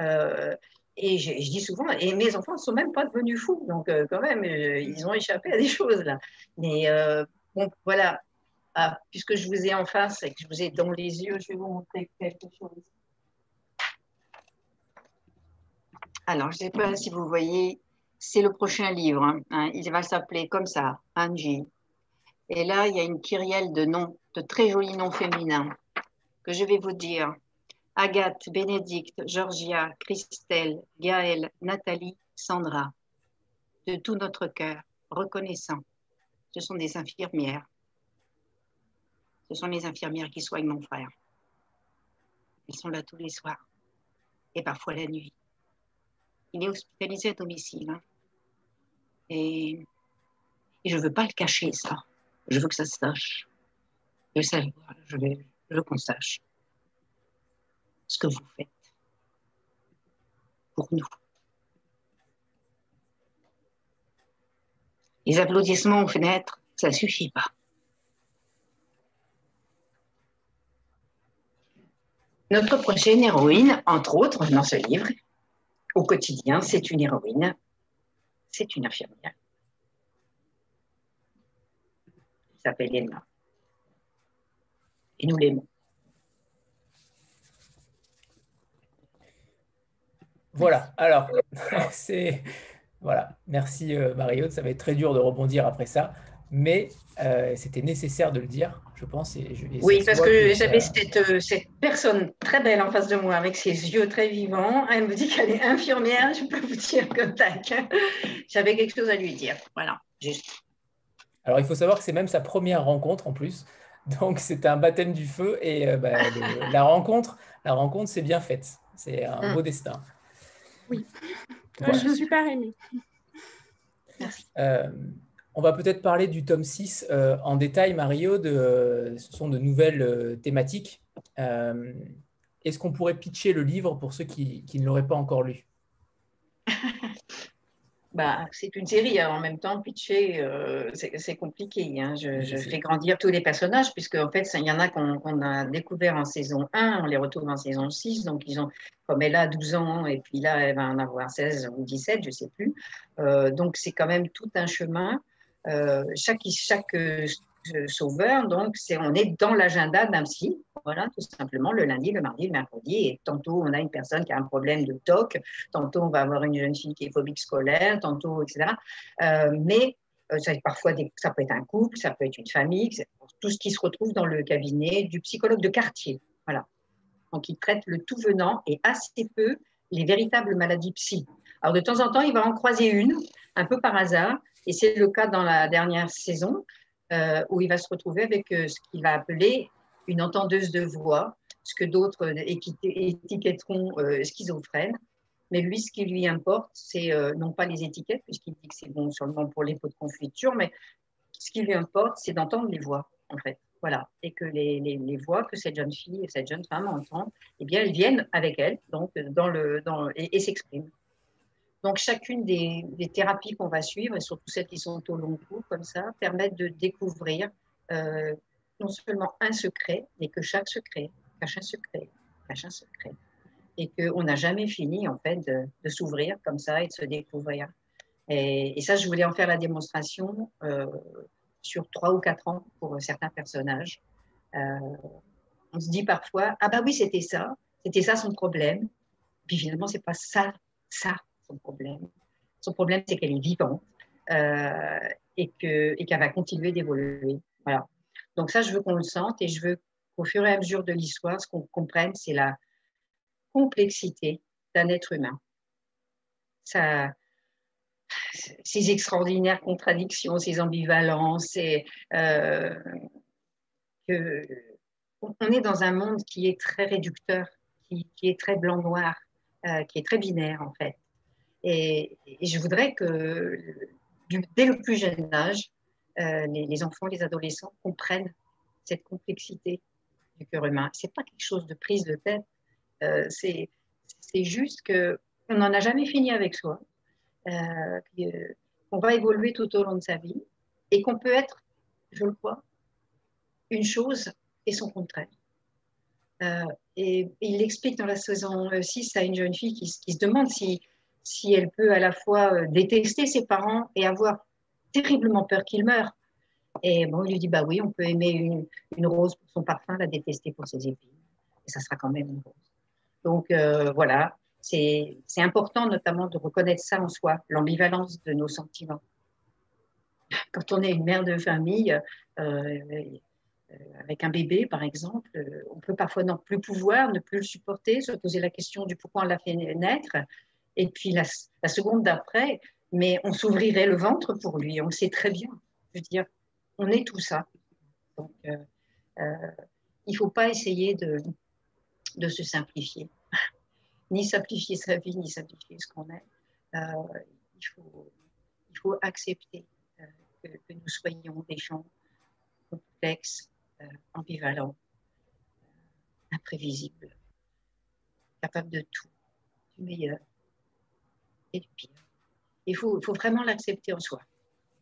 Euh, et je, dis souvent, et mes enfants ne sont même pas devenus fous, donc euh, quand même, euh, ils ont échappé à des choses, là. Mais bon, voilà, ah, puisque je vous ai en face et que je vous ai dans les yeux, je vais vous montrer quelque chose. Alors, je ne sais pas si vous voyez, c'est le prochain livre. Hein, hein. il va s'appeler comme ça, Angie. Et là, il y a une kyrielle de noms, de très jolis noms féminins que je vais vous dire. Agathe, Bénédicte, Georgia, Christelle, Gaëlle, Nathalie, Sandra. De tout notre cœur, reconnaissant. Ce sont des infirmières. Ce sont les infirmières qui soignent mon frère. Elles sont là tous les soirs et parfois la nuit. Il est hospitalisé à domicile. Hein. Et, et je ne veux pas le cacher, ça. Je veux que ça se sache. Je, je, veux qu'on sache ce que vous faites pour nous. Les applaudissements aux fenêtres, ça ne suffit pas. Notre prochaine héroïne, entre autres, dans ce livre, au quotidien, c'est une héroïne, c'est une infirmière. Elle s'appelle Elma. Et nous l'aimons. Voilà, alors, c'est. Voilà, merci euh, Mario, ça va être très dur de rebondir après ça, mais euh, c'était nécessaire de le dire, je pense. Et oui, parce que, j'avais cette, euh, cette, personne très belle en face de moi, avec ses yeux très vivants. Elle me dit qu'elle est infirmière, je peux vous dire que tac, j'avais quelque chose à lui dire. Voilà, juste. Alors, il faut savoir que c'est même sa première rencontre en plus. Donc, c'est un baptême du feu et bah, la rencontre, la rencontre, c'est bien faite. C'est un mm. beau destin. Oui, je suis super émue. Euh, on va peut-être parler du tome 6 euh, en détail, Mario. De, ce sont de nouvelles euh, thématiques. Est-ce qu'on pourrait pitcher le livre pour ceux qui ne l'auraient pas encore lu? bah, c'est une série. Hein. En même temps, pitcher, euh, c'est compliqué. Hein. Je, fais grandir tous les personnages, puisque en fait, il y en a qu'on a découvert en saison 1, on les retrouve en saison 6. Donc, ils ont, comme elle a 12 ans, et puis là, elle va en avoir 16 ou 17, je ne sais plus. Euh, donc, c'est quand même tout un chemin. Euh, chaque, chaque sauveur. Donc, c'est, on est dans l'agenda d'un psy, voilà, tout simplement, le lundi, le mardi, le mercredi. Et tantôt, on a une personne qui a un problème de TOC, tantôt, on va avoir une jeune fille qui est phobique scolaire, tantôt, etc. Euh, mais euh, ça, parfois, ça peut être un couple, ça peut être une famille, tout ce qui se retrouve dans le cabinet du psychologue de quartier. Voilà. Donc, il traite le tout venant et assez peu les véritables maladies psy. Alors, de temps en temps, il va en croiser une, un peu par hasard, et c'est le cas dans la dernière saison. Euh, où il va se retrouver avec euh, ce qu'il va appeler une entendeuse de voix, ce que d'autres étiquetteront euh, schizophrène. Mais lui, ce qui lui importe, c'est non pas les étiquettes, puisqu'il dit que c'est bon seulement pour les pots de confiture, mais ce qui lui importe, c'est d'entendre les voix, en fait. Voilà. Et que les, voix que cette jeune fille et cette jeune femme entendent, eh bien, elles viennent avec elle, donc, dans le, et s'expriment. Donc, chacune des, thérapies qu'on va suivre, et surtout celles qui sont au long cours, comme ça, permettent de découvrir euh, non seulement un secret, mais que chaque secret cache un secret, cache un secret. Et qu'on n'a jamais fini, en fait, de, s'ouvrir comme ça et de se découvrir. Et, ça, je voulais en faire la démonstration euh, sur trois ou quatre ans pour certains personnages. Euh, on se dit parfois, ah bah oui, c'était ça, c'était ça son problème. Puis finalement, c'est pas ça, ça son problème. Son problème, c'est qu'elle est vivante euh, et qu'elle et va continuer d'évoluer. Voilà. Donc ça, je veux qu'on le sente et je veux qu'au fur et à mesure de l'histoire, ce qu'on comprenne, c'est la complexité d'un être humain. Ça, ces extraordinaires contradictions, ces ambivalences, et, euh, on est dans un monde qui est très réducteur, qui, qui est très blanc-noir, euh, qui est très binaire en fait. Et, je voudrais que dès le plus jeune âge, euh, les, enfants, les adolescents comprennent cette complexité du cœur humain. Ce n'est pas quelque chose de prise de tête, euh, c'est juste qu'on n'en a jamais fini avec soi, euh, qu'on va évoluer tout au long de sa vie et qu'on peut être, je le crois, une chose et son contraire. et, il explique dans la saison 6 à une jeune fille qui se demande si si elle peut à la fois euh, détester ses parents et avoir terriblement peur qu'ils meurent. Et bon, il lui dit, bah oui, on peut aimer une, rose pour son parfum, la détester pour ses épines. Et ça sera quand même une rose. Donc euh, voilà, c'est important notamment de reconnaître ça en soi, l'ambivalence de nos sentiments. Quand on est une mère de famille, euh, avec un bébé par exemple, on peut parfois non plus pouvoir, ne plus le supporter, se poser la question du pourquoi on l'a fait naître, et puis la, seconde d'après, mais on s'ouvrirait le ventre pour lui, on le sait très bien. Je veux dire, on est tout ça. Donc, euh, euh, il ne faut pas essayer de, se simplifier, ni simplifier sa vie, ni simplifier ce qu'on est. Euh, il, faut, accepter que, nous soyons des gens complexes, ambivalents, imprévisibles, capables de tout, du meilleur du pire. Il faut, vraiment l'accepter en soi.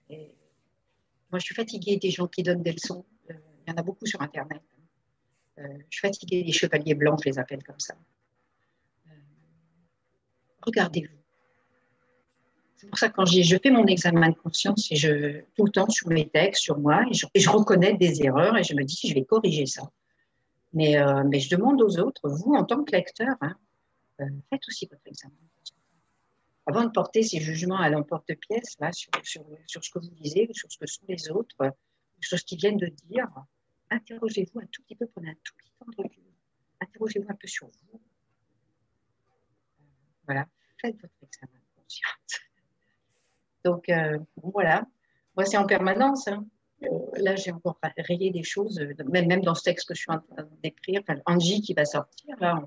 moi, je suis fatiguée des gens qui donnent des leçons. Euh, il y en a beaucoup sur Internet. je suis fatiguée des chevaliers blancs, je les appelle comme ça. regardez-vous. C'est pour ça que quand je fais mon examen de conscience, et je, tout le temps sur mes textes, sur moi, et je, reconnais des erreurs et je me dis, je vais corriger ça. Mais, je demande aux autres, vous, en tant que lecteur, hein, faites aussi votre examen avant de porter ces jugements à l'emporte-pièce sur, sur, sur, ce que vous disiez, sur ce que sont les autres, sur ce qu'ils viennent de dire, interrogez-vous un tout petit peu, prenez un tout petit temps de recul. Interrogez-vous un peu sur vous. Voilà, faites votre examen de conscience. Donc, euh, voilà. Moi, c'est en permanence. Hein. Euh, là, j'ai encore rayé des choses, même, même dans ce texte que je suis en train d'écrire, enfin, Angie qui va sortir, là,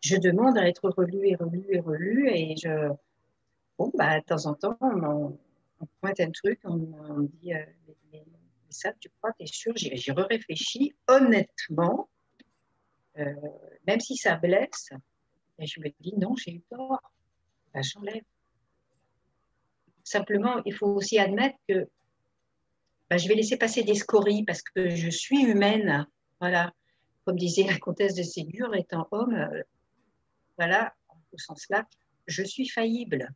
je demande à être relu et relu et relu, et je, bon, bah, de temps en temps, on, pointe un truc, on, dit euh, mais, ça, tu crois, tu es sûr? J'y réfléchi honnêtement, euh, même si ça blesse, et je me dis non, j'ai eu tort, bah, j'enlève. Simplement, il faut aussi admettre que bah, je vais laisser passer des scories parce que je suis humaine. Voilà, comme disait la comtesse de Ségur, étant homme, euh, voilà, au sens là, je suis faillible.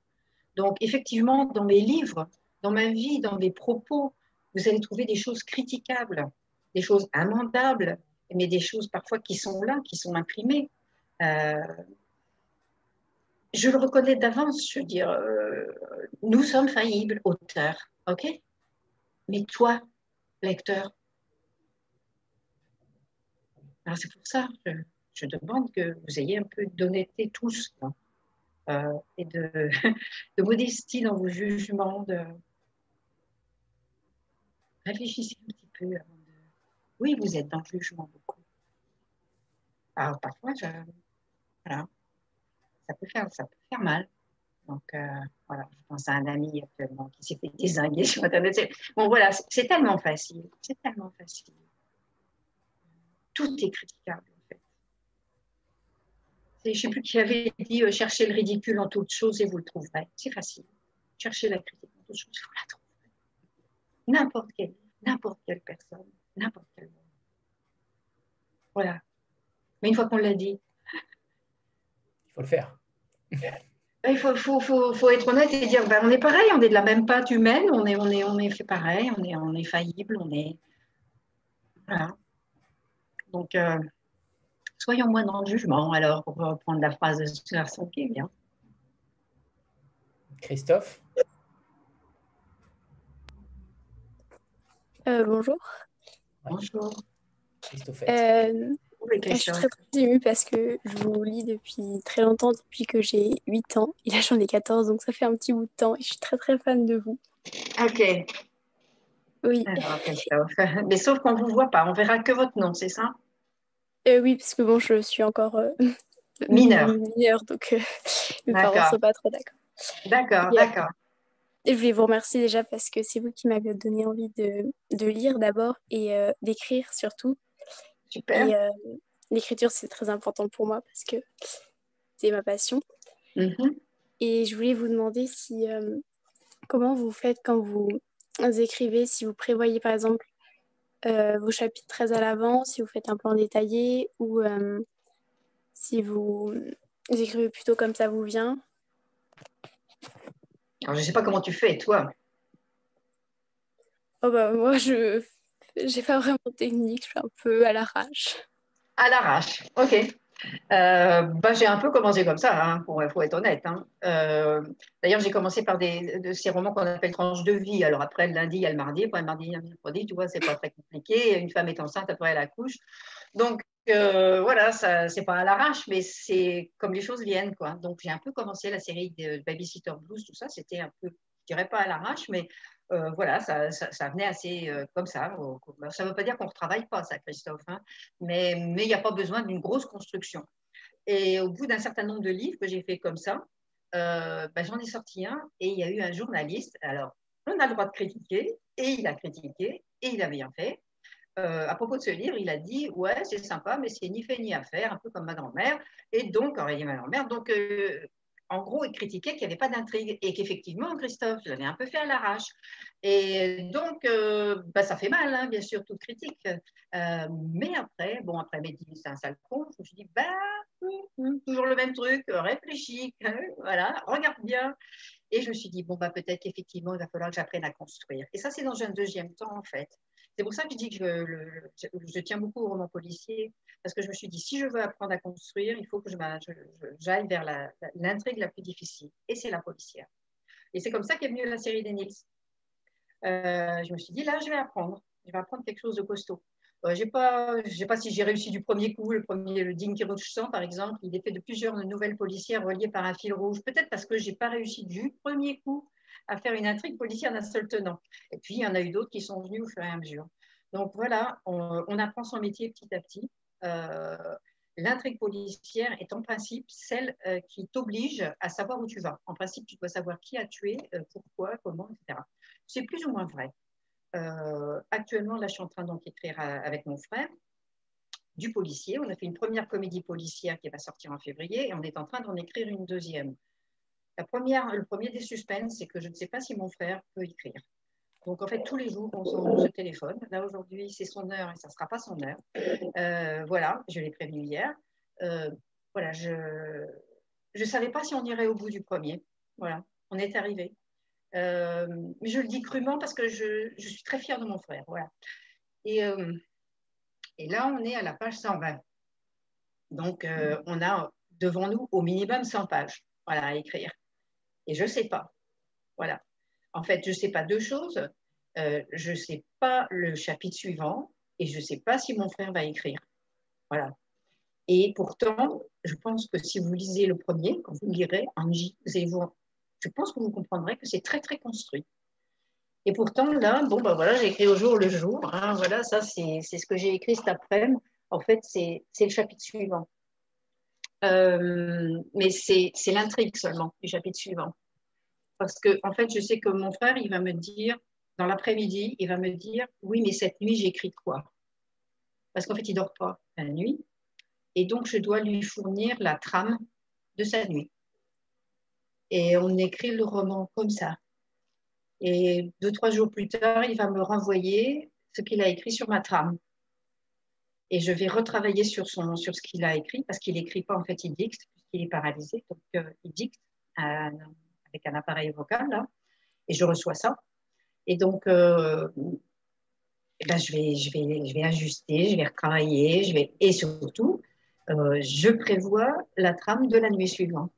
Donc, effectivement, dans mes livres, dans ma vie, dans mes propos, vous allez trouver des choses critiquables, des choses amendables, mais des choses parfois qui sont là, qui sont imprimées. Euh, je le reconnais d'avance, je veux dire, euh, nous sommes faillibles, auteurs, ok? Mais toi, lecteur, c'est pour ça que je, demande que vous ayez un peu d'honnêteté tous. Euh, et de, de, modestie dans vos jugements, de réfléchissez un petit peu Oui, vous êtes dans le jugement beaucoup. Alors parfois, voilà, ça peut faire, ça peut faire mal. Donc euh, voilà, je pense à un ami actuellement qui s'est fait désinguer sur Internet. Bon voilà, c'est tellement facile, c'est tellement facile. Tout est critiquable je ne sais plus qui avait dit euh, cherchez le ridicule en toutes choses et vous le trouverez. C'est facile. Cherchez la critique en toutes choses, vous la trouverez. N'importe quelle, n'importe quelle personne, n'importe quel monde. Voilà. Mais une fois qu'on l'a dit, il faut le faire. Il faut, faut, faut, faut, être honnête et dire ben, on est pareil, on est de la même pâte humaine, on est, on est, on est fait pareil, on est, on est faillible, on est. Voilà. Donc, euh, soyons moins dans le jugement, alors, pour reprendre la phrase de ce garçon qui est bien. Christophe? Euh, Bonjour. Bonjour. Christophe. Euh, je suis très, très émue parce que je vous lis depuis très longtemps, depuis que j'ai 8 ans. Et là, j'en ai 14, donc ça fait un petit bout de temps. Et je suis très, très fan de vous. Ok. Oui. Mais sauf qu'on ne vous voit pas. On verra que votre nom, c'est ça? Euh, oui, parce que bon, je suis encore euh, mineure. mineure, donc euh, mes parents ne sont pas trop d'accord. D'accord, d'accord. Et je voulais vous remercier déjà parce que c'est vous qui m'avez donné envie de, de lire d'abord et d'écrire surtout. Super. L'écriture, c'est très important pour moi parce que c'est ma passion. Mm-hmm. Et je voulais vous demander si comment vous faites quand vous écrivez, si vous prévoyez par exemple euh, vos chapitres très à l'avance, si vous faites un plan détaillé ou euh, si vous, écrivez plutôt comme ça vous vient Alors, je ne sais pas comment tu fais, toi. Oh bah, moi, je n'ai pas vraiment de technique, je suis un peu à l'arrache. À l'arrache, ok. Euh, bah, j'ai un peu commencé comme ça, il hein, faut être honnête. Hein. Euh, d'ailleurs, j'ai commencé par des, de ces romans qu'on appelle tranches de vie. Alors après, le lundi, il y a le mardi, après le mardi, il y a le mercredi, tu vois, c'est pas très compliqué. Une femme est enceinte, après elle accouche. Donc euh, voilà, ça, c'est pas à l'arrache, mais c'est comme les choses viennent. Quoi. Donc j'ai un peu commencé la série de Babysitter Blues, tout ça, c'était un peu, je dirais pas à l'arrache, mais euh, voilà, ça, ça, venait assez euh, comme ça. Ça ne veut pas dire qu'on ne retravaille pas, ça, Christophe, hein, mais il n'y a pas besoin d'une grosse construction. Et au bout d'un certain nombre de livres que j'ai fait comme ça, euh, ben, j'en ai sorti un et il y a eu un journaliste. Alors, on a le droit de critiquer et il a critiqué et il a bien fait. à propos de ce livre, il a dit Ouais, c'est sympa, mais c'est ni fait ni à faire, un peu comme ma grand-mère. Et donc, aurait dit ma grand-mère, donc en gros, il critiquait qu'il n'y avait pas d'intrigue et qu'effectivement, Christophe, je l'avais un peu fait à l'arrache. Et donc, euh, bah, ça fait mal, hein, bien sûr, toute critique. Euh, mais après, bon, après dit c'est un sale con, je me suis dit, bah, hum, hum, toujours le même truc, réfléchis, voilà, regarde bien. Et je me suis dit, bon, bah, peut-être qu'effectivement, il va falloir que j'apprenne à construire. Et ça, c'est dans un deuxième temps, en fait. C'est pour ça que je dis que je, tiens beaucoup au roman policier, parce que je me suis dit, si je veux apprendre à construire, il faut que j'aille vers l'intrigue la, plus difficile, et c'est la policière. Et c'est comme ça qu'est venue la série d'Enix. Euh, je me suis dit, là, je vais apprendre. Je vais apprendre quelque chose de costaud. Euh, je ne sais pas si j'ai réussi du premier coup. Le premier, le Dinky Roach par exemple, il est fait de plusieurs nouvelles policières reliées par un fil rouge. Peut-être parce que je n'ai pas réussi du premier coup à faire une intrigue policière d'un seul tenant. Et puis, il y en a eu d'autres qui sont venus au fur et à mesure. Donc voilà, on, apprend son métier petit à petit. Euh, l'intrigue policière est en principe celle euh, qui t'oblige à savoir où tu vas. En principe, tu dois savoir qui a tué, euh, pourquoi, comment, etc. C'est plus ou moins vrai. actuellement, là, je suis en train d'écrire avec mon frère du policier. On a fait une première comédie policière qui va sortir en février et on est en train d'en écrire une deuxième. La première, le premier des suspens, c'est que je ne sais pas si mon frère peut écrire. Donc, en fait, tous les jours, on se téléphone. Là, aujourd'hui, c'est son heure et ça ne sera pas son heure. Euh, voilà, je l'ai prévenu hier. Euh, voilà, je ne savais pas si on irait au bout du premier. Voilà, on est arrivé. Euh, mais je le dis crûment parce que je, je, suis très fière de mon frère. Voilà. Et, et là, on est à la page 120. Donc, on a devant nous au minimum 100 pages voilà, à écrire. Et je ne sais pas. Voilà. En fait, je ne sais pas deux choses. Euh, je ne sais pas le chapitre suivant et je ne sais pas si mon frère va écrire. Voilà. Et pourtant, je pense que si vous lisez le premier, quand vous lirez Angie, je pense que vous comprendrez que c'est très, très construit. Et pourtant, là, bon, ben voilà, j'ai écrit au jour le jour. Hein, voilà, ça, c'est ce que j'ai écrit cet après-midi. En fait, c'est le chapitre suivant. Euh, mais c'est l'intrigue seulement du chapitre suivant. Parce que, en fait, je sais que mon frère, il va me dire, dans l'après-midi, il va me dire Oui, mais cette nuit, j'écris quoi? Parce qu'en fait, il dort pas la nuit. Et donc, je dois lui fournir la trame de sa nuit. Et on écrit le roman comme ça. Et deux, trois jours plus tard, il va me renvoyer ce qu'il a écrit sur ma trame. Et je vais retravailler sur, son, sur ce qu'il a écrit, parce qu'il n'écrit pas, en fait, il dicte, puisqu'il est paralysé. Donc, euh, il dicte avec un appareil vocal, là, et je reçois ça. Et donc, euh, eh ben, je, vais, je, vais, je vais ajuster, je vais retravailler, je vais, et surtout, euh, je prévois la trame de la nuit suivante.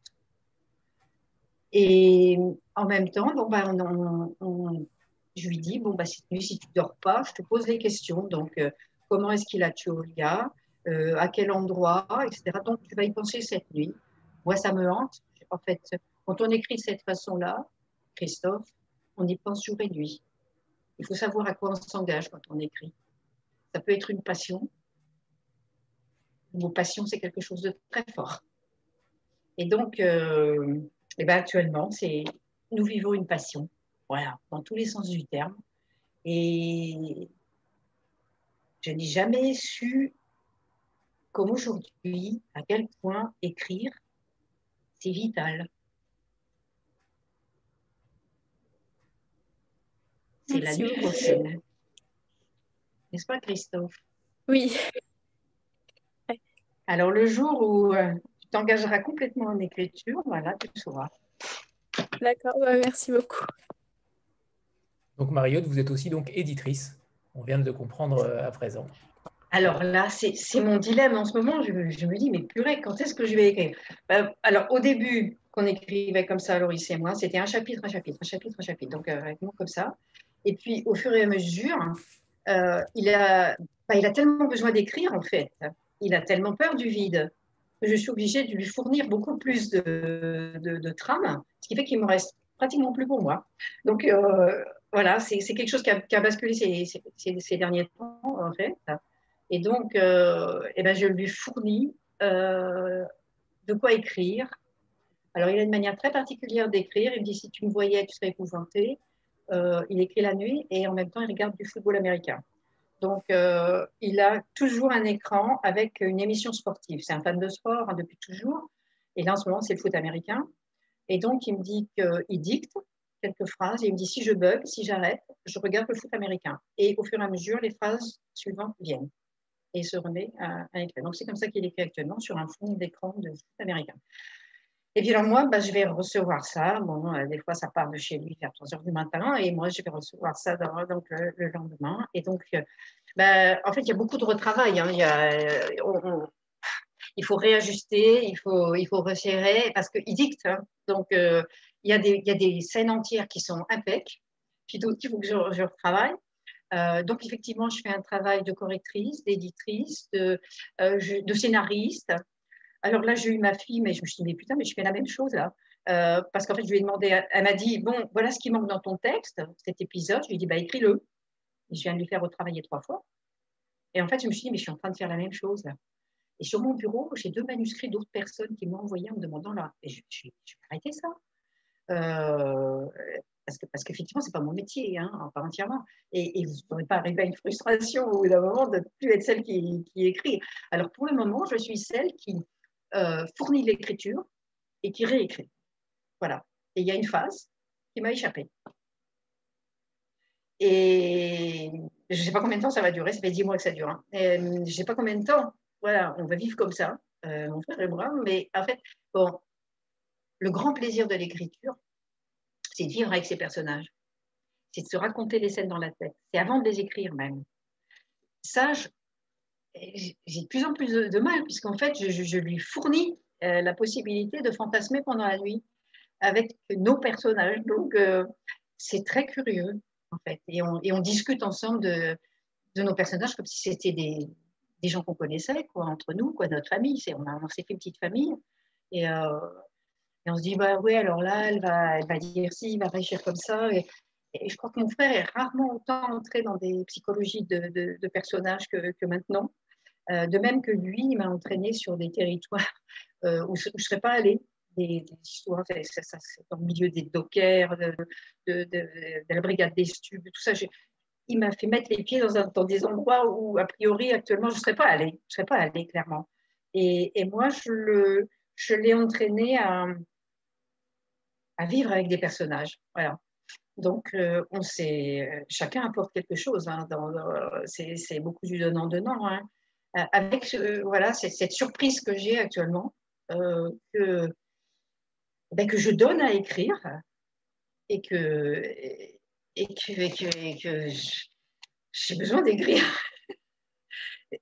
Et en même temps, bon, ben, je lui dis, bon, bah, cette nuit, si tu dors pas, je te pose les questions. Donc, comment est-ce qu'il a tué Olga, euh, à quel endroit, etc. Donc, tu vas y penser cette nuit. Moi, ça me hante. En fait, quand on écrit de cette façon-là, Christophe, on y pense jour et nuit. Il faut savoir à quoi on s'engage quand on écrit. Ça peut être une passion. Vos passions, c'est quelque chose de très fort. Et donc, euh, eh ben actuellement, c'est nous vivons une passion. Voilà, dans tous les sens du terme. Et je n'ai jamais su, comme aujourd'hui, à quel point écrire, c'est vital. C'est la nuit prochaine. N'est-ce pas, Christophe? Oui. Alors, le jour où euh, tu t'engageras complètement en écriture, voilà, tu le sauras. D'accord, merci beaucoup. Donc, Mariotte, vous êtes aussi donc éditrice. On vient de comprendre euh, à présent. Alors là, c'est mon dilemme en ce moment. Je, me dis, mais purée, quand est-ce que je vais écrire? Ben, Alors, au début, qu'on écrivait comme ça, Loris et moi, c'était un chapitre, un chapitre, un chapitre, un chapitre. Donc, euh, avec moi, comme ça. Et puis, au fur et à mesure, euh, il, a, ben, il a tellement besoin d'écrire, en fait. Il a tellement peur du vide que je suis obligée de lui fournir beaucoup plus de, de, trames, ce qui fait qu'il me reste pratiquement plus pour moi. Donc, voilà, c'est quelque chose qui a, basculé ces, derniers temps, en fait. Et donc, euh, eh ben, je lui fournis euh, de quoi écrire. Alors, il a une manière très particulière d'écrire. Il me dit si tu me voyais, tu serais épouvanté. Euh, il écrit la nuit et en même temps, il regarde du football américain. Donc, il a toujours un écran avec une émission sportive. C'est un fan de sport hein, depuis toujours. Et là, en ce moment, c'est le foot américain. Et donc, il me dit qu'il dicte quelques phrases et il me dit si je bug, si j'arrête, je regarde le foot américain. Et au fur et à mesure, les phrases suivantes viennent et se remet à, écrire. Donc, c'est comme ça qu'il écrit actuellement sur un fond d'écran de foot américain. Et bien, moi, bah, je vais recevoir ça. Bon, euh, des fois, ça part de chez lui vers 3 heures du matin et moi, je vais recevoir ça donc, le, lendemain. Et donc, euh, bah, en fait, il y a beaucoup de retravail. Hein. Il, euh, faut réajuster, il faut, il faut resserrer parce qu'il dicte. Hein. Donc, il, y a des, il y a des scènes entières qui sont impeccables. Puis d'autres il faut que je, je retravaille. donc, effectivement, je fais un travail de correctrice, d'éditrice, de, de scénariste. Alors là, j'ai eu ma fille, mais je me suis dit, mais putain, mais je fais la même chose là. Euh, parce qu'en fait, je lui ai demandé, elle m'a dit, bon, voilà ce qui manque dans ton texte, cet épisode. Je lui ai dit, bah, écris-le. Je viens de lui faire retravailler trois fois. Et en fait, je me suis dit, mais je suis en train de faire la même chose là. Et sur mon bureau, j'ai deux manuscrits d'autres personnes qui m'ont envoyé en me demandant là. Je, je, je vais arrêter ça. Euh, parce, que, parce qu'effectivement, ce n'est pas mon métier, hein, pas entièrement. Et, vous ne pourrez pas arriver à une frustration au bout d'un moment de plus être celle qui, écrit. Alors, pour le moment, je suis celle qui, euh, fournit l'écriture et qui réécrit. Voilà. Et il y a une phase qui m'a échappé. Et je ne sais pas combien de temps ça va durer, ça fait dix mois que ça dure. Hein. je ne sais pas combien de temps. Voilà, on va vivre comme ça, euh, mon frère et moi. Mais en fait, bon, le grand plaisir de l'écriture, c'est de vivre avec ces personnages. C'est de se raconter les scènes dans la tête. C'est avant de les écrire même. Ça, j'ai de plus en plus de, mal, puisqu'en fait, je, lui fournis euh, la possibilité de fantasmer pendant la nuit avec nos personnages. Donc, euh, c'est très curieux, en fait. Et on, discute ensemble de, de, nos personnages comme si c'était des, gens qu'on connaissait, quoi, entre nous, quoi, notre famille. On s'est fait une petite famille. Et, euh, et, on se dit, bah oui, alors là, elle va, elle va dire si, elle va réagir comme ça. Et, je crois que mon frère est rarement autant entré dans des psychologies de, de, personnages que, que maintenant. Euh, de même que lui, il m'a entraîné sur des territoires euh, où je ne serais pas allée. Des, histoires, ça, ça, milieu des dockers, de, de, la brigade des stubes, tout ça. il m'a fait mettre les pieds dans, des endroits où, a priori, actuellement, je ne serais pas allée. Je serais pas allée, clairement. Et, et moi, je, le, je l'ai entraîné à, vivre avec des personnages. Voilà. Donc, euh, on sait, chacun apporte quelque chose. Hein, c'est beaucoup du donnant-donnant. Hein. Euh, avec voilà, cette surprise que j'ai actuellement, euh, que, ben, que je donne à écrire et que, et que, j'ai besoin d'écrire.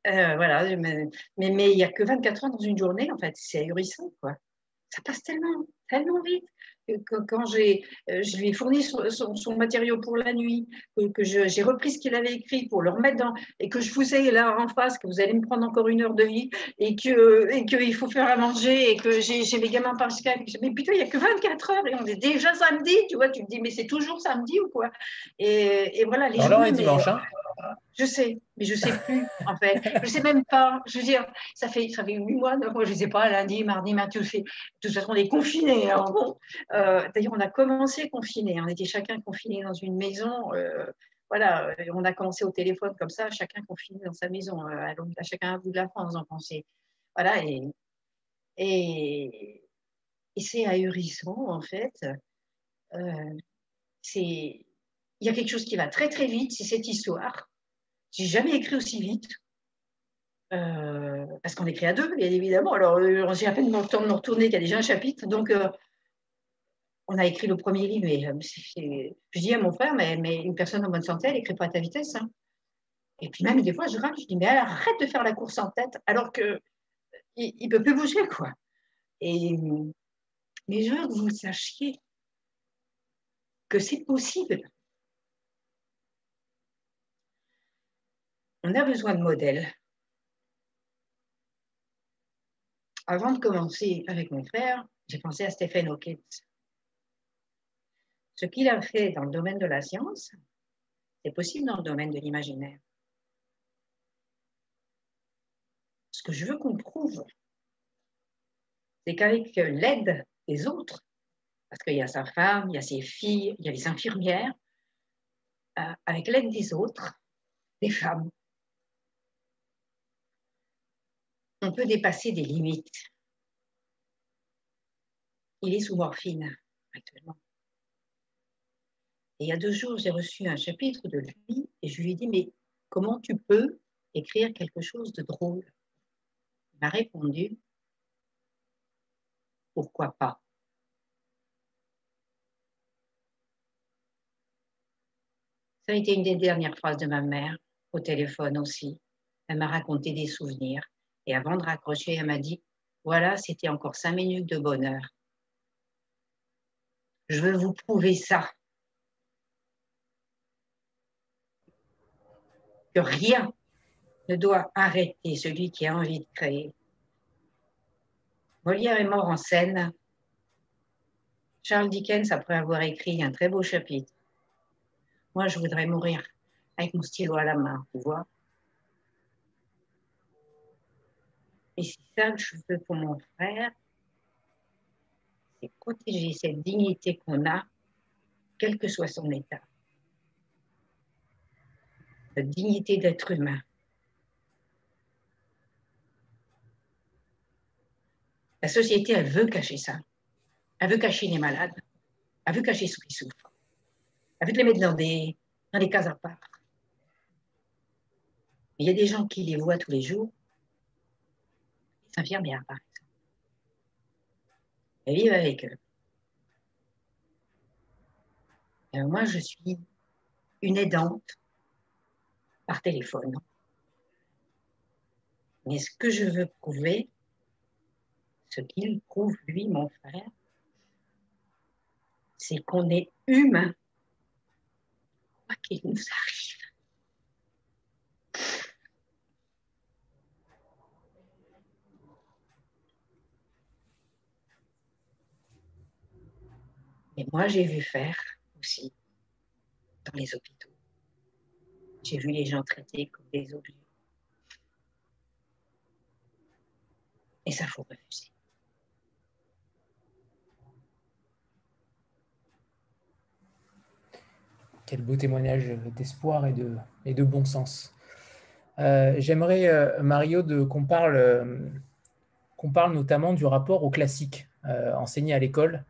Voilà, mais, mais il n'y a que 24 heures dans une journée, en fait, c'est ahurissant, quoi. Ça passe tellement, tellement vite quand j'ai, euh, je lui ai fourni son, matériau pour la nuit, que, j'ai repris ce qu'il avait écrit pour le remettre dans, et que je vous ai là en face, que vous allez me prendre encore une heure de vie, et que et qu'il faut faire à manger, et que j'ai, mes gamins par Skype. Mais putain, il n'y a que 24 heures, et on est déjà samedi, tu vois, tu te dis, mais c'est toujours samedi ou quoi? Et, et, voilà, les Alors, dimanche, hein je sais, mais je ne sais plus, en fait. Je ne sais même pas. Je veux dire, ça fait, ça fait 8 mois, 9 mois, je sais pas, lundi, mardi, mardi, De toute façon, on est confinés. Hein, euh, D'ailleurs, on a commencé confinés. On était chacun confiné dans une maison. Euh, voilà, on a commencé au téléphone comme ça, chacun confiné dans sa maison, euh, à, chacun à bout de la France. Donc, on voilà, et, et, c'est ahurissant, en fait. c'est il y a quelque chose qui va très très vite, c'est cette histoire. J'ai jamais écrit aussi vite. Euh, parce qu'on écrit à deux, bien évidemment. Alors, euh, j'ai à peine le temps de nous retourner qu'il y a déjà un chapitre. Donc, euh, on a écrit le premier livre. Mais je dis à mon frère, mais, une personne en bonne santé, elle n'écrit pas à ta vitesse. Hein. Et puis, même des fois, je râle, je dis, mais arrête de faire la course en tête, alors qu'il ne peut plus bouger, quoi. Et, mais je veux que vous sachiez que c'est possible. On a besoin de modèles. Avant de commencer avec mon frère, j'ai pensé à Stephen Hawking. Ce qu'il a fait dans le domaine de la science, c'est possible dans le domaine de l'imaginaire. Ce que je veux qu'on prouve, c'est qu'avec l'aide des autres, parce qu'il y a sa femme, il y a ses filles, il y a les infirmières, euh, avec l'aide des autres, des femmes, on peut dépasser des limites. il est sous morphine actuellement. Et il y a deux jours, j'ai reçu un chapitre de lui et je lui ai dit, mais comment tu peux écrire quelque chose de drôle? Il m'a répondu, pourquoi pas? Ça a été une des dernières phrases de ma mère, au téléphone aussi. Elle m'a raconté des souvenirs. Et avant de raccrocher, elle m'a dit, voilà, c'était encore cinq minutes de bonheur. Je veux vous prouver ça. Que rien ne doit arrêter celui qui a envie de créer. Molière est mort en scène. Charles Dickens, après avoir écrit un très beau chapitre, moi, je voudrais mourir avec mon stylo à la main, tu vois. Et c'est ça que je veux pour mon frère, c'est protéger cette dignité qu'on a, quel que soit son état. La dignité d'être humain. La société, elle veut cacher ça. Elle veut cacher les malades. Elle veut cacher ceux qui souffrent. Elle veut les mettre dans des, dans des à part. Il y a des gens qui les voient tous les jours. Infirmières, par exemple. Elles vivent avec eux. moi, je suis une aidante par téléphone. Mais ce que je veux prouver, ce qu'il prouve, lui, mon frère, c'est qu'on est humain. Quoi qu'il nous arrive. Et moi, j'ai vu faire aussi dans les hôpitaux. J'ai vu les gens traités comme des objets. Et ça, faut refuser. Quel beau témoignage d'espoir et de, bon sens. Euh, j'aimerais, euh, Mario, qu'on parle, euh, qu'on parle notamment du rapport au classique enseigné à l'école.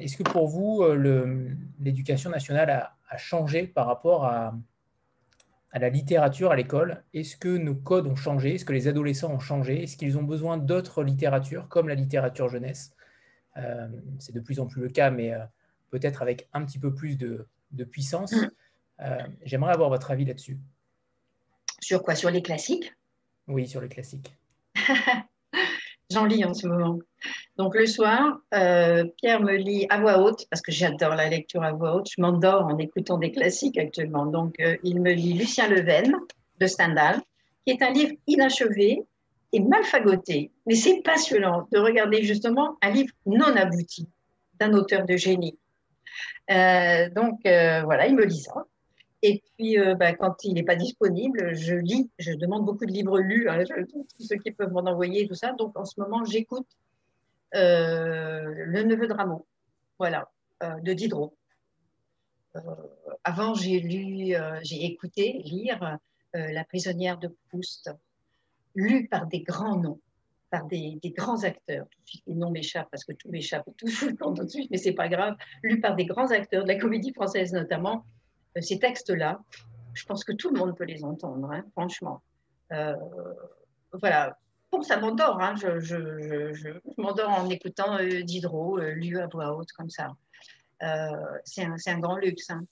Est-ce que pour vous, l'éducation nationale a, changé par rapport à, à la littérature à l'école? Est-ce que nos codes ont changé? Est-ce que les adolescents ont changé? Est-ce qu'ils ont besoin d'autres littératures, comme la littérature jeunesse? C'est de plus en plus le cas, mais peut-être avec un petit peu plus de, de puissance. Euh, j'aimerais avoir votre avis là-dessus. Sur quoi? Sur les classiques? Oui, sur les classiques. J'en lis en ce moment. Donc le soir, euh, Pierre me lit à voix haute, parce que j'adore la lecture à voix haute. Je m'endors en écoutant des classiques actuellement. Donc euh, il me lit Lucien Leven de Stendhal, qui est un livre inachevé et mal fagoté. Mais c'est passionnant de regarder justement un livre non abouti d'un auteur de génie. Euh, donc voilà, il me lit ça. Et puis, euh, bah, quand il n'est pas disponible, je lis. Je demande beaucoup de livres lus, hein, tous ceux qui peuvent m'en envoyer, tout ça. Donc, en ce moment, j'écoute Le Neveu de Rameau, voilà, de Diderot. avant, j'ai lu, j'ai écouté lire La prisonnière de Proust, lu par des grands noms par des, grands acteurs. Les noms m'échappent parce que tout m'échappe tout le temps tout de suite, mais c'est pas grave. Lu par des grands acteurs de la comédie française notamment. Euh, ces textes-là, je pense que tout le monde peut les entendre, hein, franchement. Euh, voilà. Bon, ça m'endort. Hein. Je, m'endors en écoutant euh, Diderot, lu à voix haute comme ça. c'est un, grand luxe. Hein.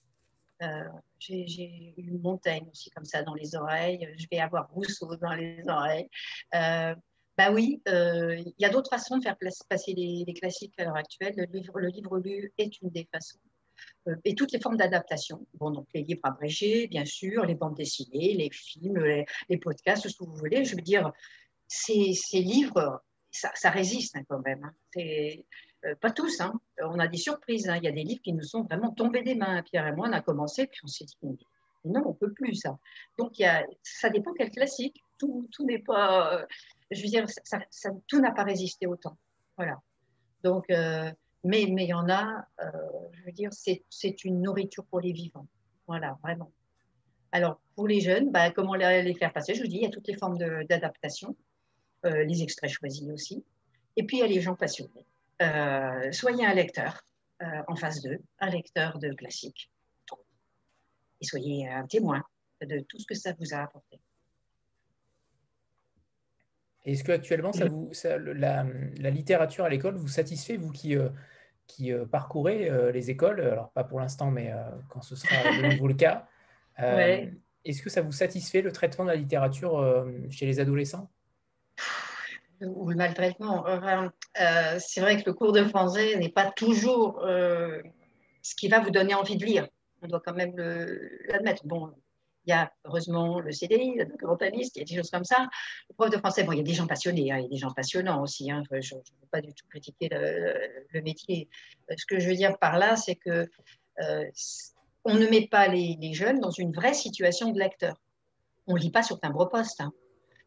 j'ai une montagne aussi comme ça dans les oreilles. Je vais avoir Rousseau dans les oreilles. Bah oui, il y a d'autres façons de faire passer les, classiques à l'heure actuelle. Le livre lu est une des façons. Euh, et toutes les formes d'adaptation. Bon, donc les livres abrégés, bien sûr, les bandes dessinées, les films, les, podcasts, ce que vous voulez. Je veux dire, ces, ces livres, ça, ça résiste hein, quand même. Hein. Euh, pas tous, hein. on a des surprises. Hein. Il y a des livres qui nous sont vraiment tombés des mains. Pierre et moi, on a commencé, puis on s'est dit, non, on peut plus ça. Donc, y a, ça dépend quel classique. Tout, tout n'est pas je veux dire, ça, tout n'a pas résisté au temps. Voilà. Donc, euh, mais, mais il y en a, euh, je veux dire, c'est une nourriture pour les vivants. Voilà, vraiment. Alors, pour les jeunes, bah, comment les faire passer? Je vous dis, il y a toutes les formes d'adaptation, euh, les extraits choisis aussi. Et puis, il y a les gens passionnés. soyez un lecteur en phase 2, un lecteur de classique. Et soyez un témoin de tout ce que ça vous a apporté. Est-ce qu'actuellement, ça vous, la, littérature à l'école vous satisfait, vous qui, euh, qui euh, parcourez euh, les écoles, alors pas pour l'instant, mais quand ce sera de nouveau le cas, est-ce que ça vous satisfait le traitement de la littérature chez les adolescents? Ou le maltraitement C'est vrai que le cours de français n'est pas toujours ce qui va vous donner envie de lire. On doit quand même l'admettre. Bon, il y a heureusement le CDI, le documentaliste, il y a des choses comme ça. Le prof de français, bon, il y a des gens passionnés, hein, il y a des gens passionnants aussi. Hein, je ne veux pas du tout critiquer le, métier. Euh, ce que je veux dire par là, c'est que euh, on ne met pas les, jeunes dans une vraie situation de lecteur. On ne lit pas sur timbre-poste. Hein.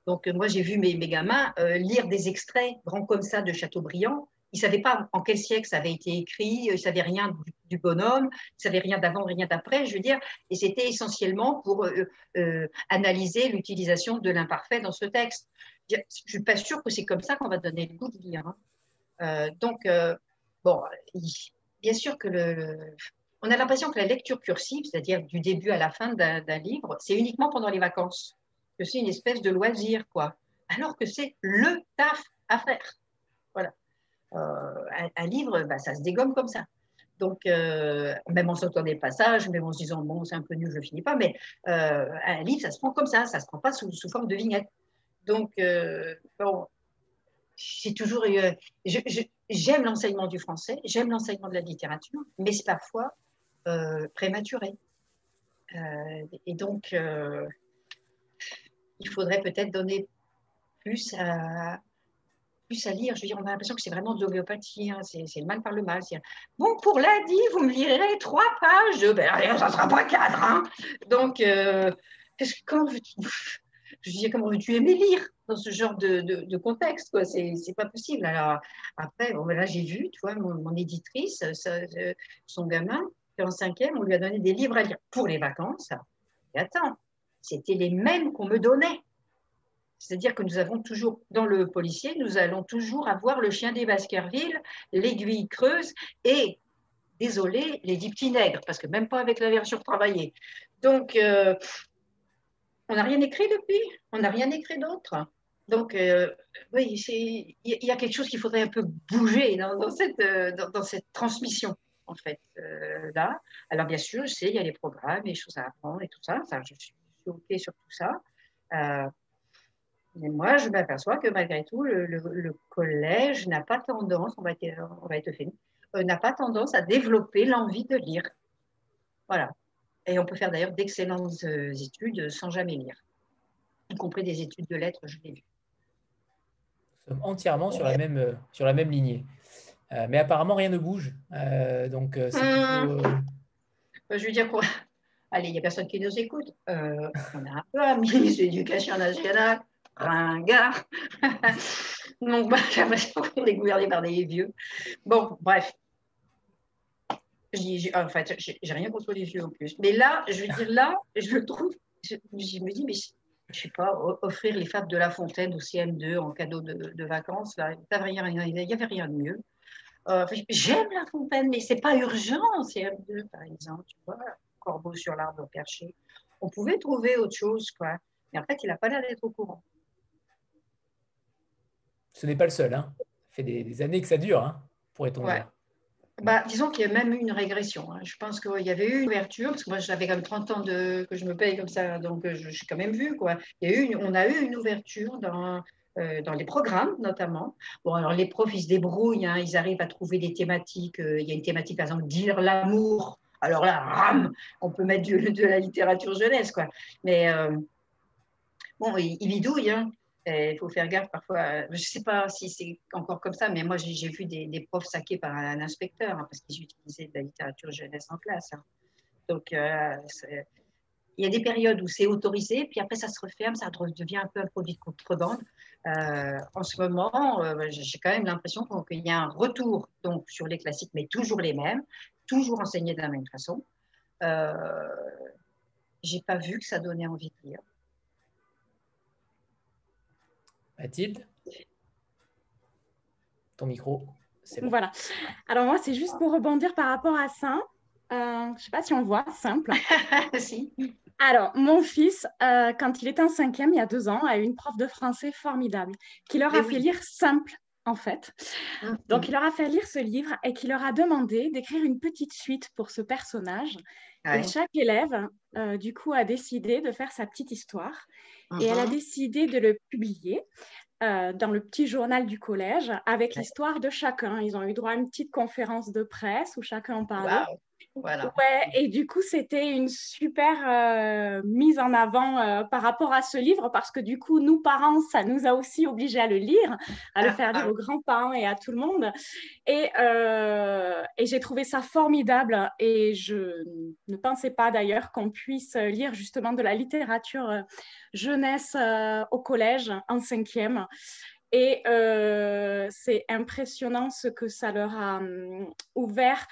Donc, moi, j'ai vu mes, mes gamins euh, lire des extraits grands comme ça de Chateaubriand ils ne savaient pas en quel siècle ça avait été écrit, ils ne savaient rien du, bonhomme, ils ne savaient rien d'avant, rien d'après, je veux dire, et c'était essentiellement pour euh, euh, analyser l'utilisation de l'imparfait dans ce texte. Je ne suis pas sûre que c'est comme ça qu'on va donner le goût de lire. Hein. Euh, donc, bon, bien sûr que le, on a l'impression que la lecture cursive, c'est-à-dire du début à la fin d'un livre, c'est uniquement pendant les vacances, que c'est une espèce de loisir, quoi. Alors que c'est le taf à faire. Voilà. Euh, un, livre, bah, ça se dégomme comme ça. Donc, euh, même en sautant des passages, même en se disant, bon, c'est un peu nul, je ne finis pas, mais euh, un livre, ça se prend comme ça, ça ne se prend pas sous, forme de vignette. Donc, bon, c'est toujours. j'aime l'enseignement du français, j'aime l'enseignement de la littérature, mais c'est parfois prématuré. et donc, il faudrait peut-être donner plus à, plus à lire. Je veux dire, on a l'impression que c'est vraiment de l'homéopathie. Hein. C'est, le mal par le mal. bon, pour lundi, vous me lirez trois pages. Ben, ça ne sera pas quatre. Hein. Donc, euh, comment veux-tu, veux aimer lire dans ce genre de, contexte quoi? C'est, pas possible. Alors, après, bon, ben là, j'ai vu, tu vois, mon, éditrice, son gamin, qui est en cinquième, on lui a donné des livres à lire pour les vacances. Et attends, c'était les mêmes qu'on me donnait. C'est-à-dire que nous avons toujours, dans le policier, nous allons toujours avoir le chien des Baskerville, l'aiguille creuse et, désolé, les dix petits nègres, parce que même pas avec la version travaillée. Donc, euh, on n'a rien écrit depuis, on n'a rien écrit d'autre. Donc, euh, oui, il y a quelque chose qu'il faudrait un peu bouger dans, cette, euh, dans, cette, transmission, en fait, là. Alors, bien sûr, je sais, il y a les programmes, les choses à apprendre et tout ça. ça je suis OK sur tout ça. Mais moi, je m'aperçois que malgré tout, le, collège n'a pas tendance, on va être, on va être euh, n'a pas tendance à développer l'envie de lire. Voilà. Et on peut faire d'ailleurs d'excellentes euh, études sans jamais lire, y compris des études de lettres, je l'ai vu. Nous sommes entièrement sur la même, euh, sur la même lignée. mais apparemment, rien ne bouge. donc, c'est hum. Je veux dire quoi? Allez, il n'y a personne qui nous écoute. on a un peu un ministre de l'Éducation nationale ringard. Donc, bah, j'ai l'impression qu'on est gouverné par des vieux. Bon, bref. en fait, j'ai rien contre les vieux en plus. Mais là, je veux dire, là, je trouve, je, me dis, mais je sais pas, offrir les fables de La Fontaine au CM2 en cadeau de, vacances, là, il n'y avait rien de mieux. Euh, j'aime La Fontaine, mais c'est pas urgent en CM2, par exemple, tu vois, corbeau sur l'arbre perché. On pouvait trouver autre chose, quoi. Mais en fait, il n'a pas l'air d'être au courant ce n'est pas le seul. Hein. Ça fait des, années que ça dure, hein, pourrait-on dire. Bah, disons qu'il y a même eu une régression. Hein. Je pense qu'il y avait eu une ouverture, parce que moi j'avais comme 30 ans de, que je me paye comme ça, donc euh, je, suis quand même vue. Quoi. Il y a eu on a eu une ouverture dans, euh, dans les programmes notamment. Bon, alors les profs, ils se débrouillent, hein. ils arrivent à trouver des thématiques. Euh, il y a une thématique, par exemple, dire l'amour. Alors là, ram, on peut mettre de, la littérature jeunesse, quoi. Mais bon, ils, ils bidouillent. Hein. Il faut faire gaffe parfois. Je ne sais pas si c'est encore comme ça, mais moi, j'ai vu des, profs saqués par un inspecteur hein, parce qu'ils utilisaient de la littérature jeunesse en classe. Hein. Donc, euh, il y a des périodes où c'est autorisé, puis après, ça se referme, ça devient un peu un produit de contrebande. Euh, en ce moment, euh, j'ai quand même l'impression qu'il y a un retour donc, sur les classiques, mais toujours les mêmes, toujours enseignés de la même façon. J'ai pas vu que ça donnait envie de lire. Mathilde Ton micro, Voilà. Alors moi, c'est juste pour rebondir par rapport à ça. Euh, je ne sais pas si on voit, simple. si. Alors, mon fils, euh, quand il était en cinquième, il y a deux ans, a eu une prof de français formidable qui leur a fait lire simple, en fait. Ah, Donc, il leur a fait lire ce livre et qui leur a demandé d'écrire une petite suite pour ce personnage. Et chaque élève, euh, du coup, a décidé de faire sa petite histoire. Et elle a uh-huh. décidé de le publier. Euh, dans le petit journal du collège avec l'histoire de chacun. Ils ont eu droit à une petite conférence de presse où chacun en parlait. Ouais, et du coup, c'était une super euh, mise en avant euh, par rapport à ce livre parce que du coup, nous, parents, ça nous a aussi obligés à le lire, à le ah, faire lire ah. aux grands-parents et à tout le monde. Et, euh, et j'ai trouvé ça formidable et je ne pensais pas d'ailleurs qu'on puisse lire justement de la littérature jeunesse au collège en cinquième. Et c'est impressionnant ce que ça leur a hum, ouvert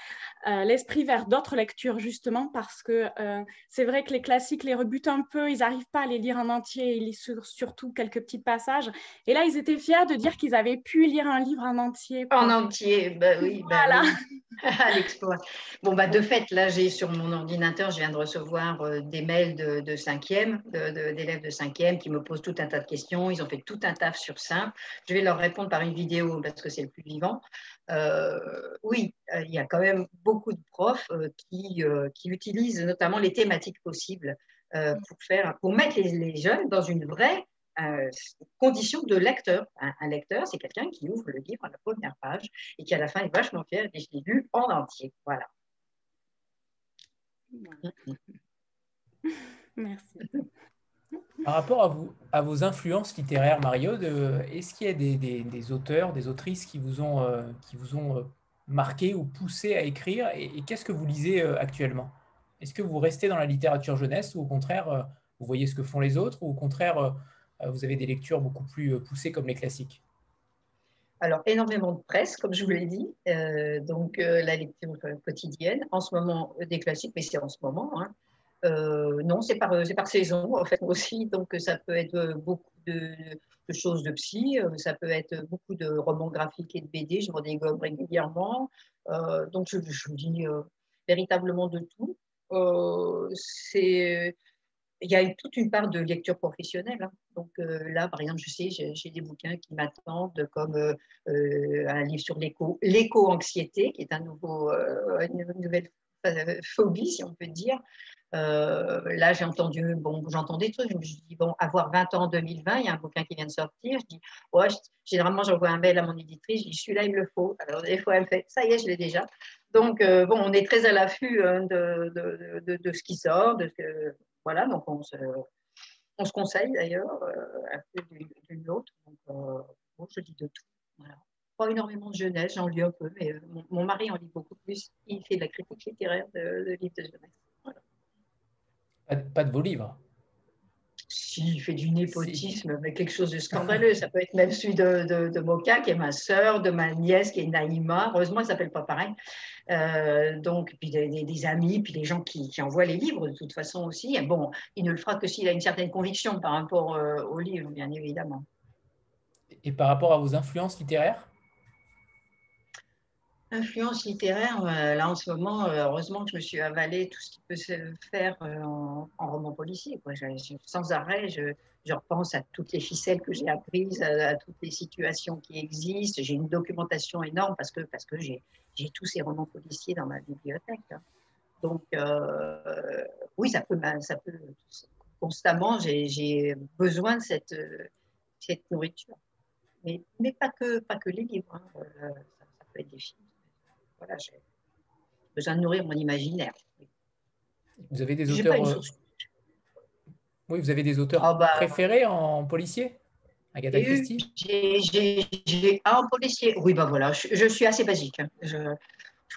euh, l'esprit vers d'autres lectures, justement, parce que euh, c'est vrai que les classiques les rebutent un peu, ils n'arrivent pas à les lire en entier, ils lisent surtout quelques petits passages. Et là, ils étaient fiers de dire qu'ils avaient pu lire un livre en entier. En entier, bah oui. Bah voilà. l'exploit. Bon, bah, de fait, là, j'ai sur mon ordinateur, je viens de recevoir euh, des mails de, de cinquième, d'élèves de, cinquième qui me posent tout un tas de questions. Ils ont fait tout un taf sur ça. Je vais leur répondre par une vidéo parce que c'est le plus vivant. Euh, oui, euh, il y a quand même beaucoup de profs euh, qui, qui utilisent notamment les thématiques possibles pour, faire, pour mettre les, jeunes dans une vraie condition de lecteur. Un, lecteur, c'est quelqu'un qui ouvre le livre à la première page et qui à la fin est vachement fier et je l'ai lu en entier. Voilà. Merci. Par rapport à, vos influences littéraires, Mario, est-ce qu'il y a des, auteurs, des autrices qui vous ont, euh, qui vous ont euh, marqué ou poussé à écrire Et, qu'est-ce que vous lisez euh, actuellement? Est-ce que vous restez dans la littérature jeunesse ou au contraire, vous voyez ce que font les autres ou au contraire, vous avez des lectures beaucoup plus poussées comme les classiques? Alors, énormément de presse, comme je vous l'ai dit, donc la lecture quotidienne, en ce moment des classiques, mais c'est en ce moment, hein. Euh, non, c'est par, saison, en fait, aussi. Donc, ça peut être beaucoup de, choses de psy, euh, ça peut être beaucoup de romans graphiques et de BD. Je m'en dégomme régulièrement. Euh, donc, je, je dis véritablement de tout. il y a toute une part de lecture professionnelle. Hein. Donc là, par exemple, je sais, j'ai des bouquins qui m'attendent, comme un livre sur l'éco, l'éco-anxiété, qui est un nouveau, une nouvelle phobie, si on peut dire, euh, là, j'ai entendu, bon, j'entends des trucs. Je me dis, bon, avoir 20 ans en 2020, il y a un bouquin qui vient de sortir. Je dis, ouais, généralement, j'envoie un mail à mon éditrice. Je dis, celui-là, il me le faut. Alors, des fois, elle me fait, ça y est, je l'ai déjà. Donc, euh, bon, on est très à l'affût hein, de, de, de, ce qui sort. Voilà, donc on se, on se conseille d'ailleurs euh, un peu d'une autre. Donc, bon, je dis de tout. Voilà. Pas énormément de jeunesse, j'en lis un peu, mais mon, mon, mari en lit beaucoup plus. Il fait de la critique littéraire de, livres de jeunesse. Pas de, vos livres? Si, il fait du népotisme, mais quelque chose de scandaleux. Ça peut être même celui de, de, Moka, qui est ma sœur, de ma nièce, qui est Naïma. Heureusement, elle ne s'appelle pas pareil. Euh, donc, puis des, amis, puis les gens qui, envoient les livres, de toute façon aussi. bon, il ne le fera que s'il a une certaine conviction par rapport euh, aux livres, bien évidemment. Et par rapport à vos influences littéraires? Influence littéraire, euh, là en ce moment, euh, heureusement que je me suis avalé tout ce qui peut se faire euh, en, roman policier. sans arrêt, je, repense à toutes les ficelles que j'ai apprises, à, toutes les situations qui existent. J'ai une documentation énorme parce que, parce que j'ai tous ces romans policiers dans ma bibliothèque. Hein. Donc, oui, ça peut, ça peut constamment, j'ai besoin de cette, cette nourriture. Mais, mais, pas, que, pas que les livres, hein. ça peut être des films voilà, j'ai besoin de nourrir mon imaginaire. Vous avez des auteurs. Euh, oui, vous avez des auteurs ah, bah, préférés en policier? Agatha Christie? J'ai un policier. Oui, bah voilà, je, suis assez basique. Hein. Je,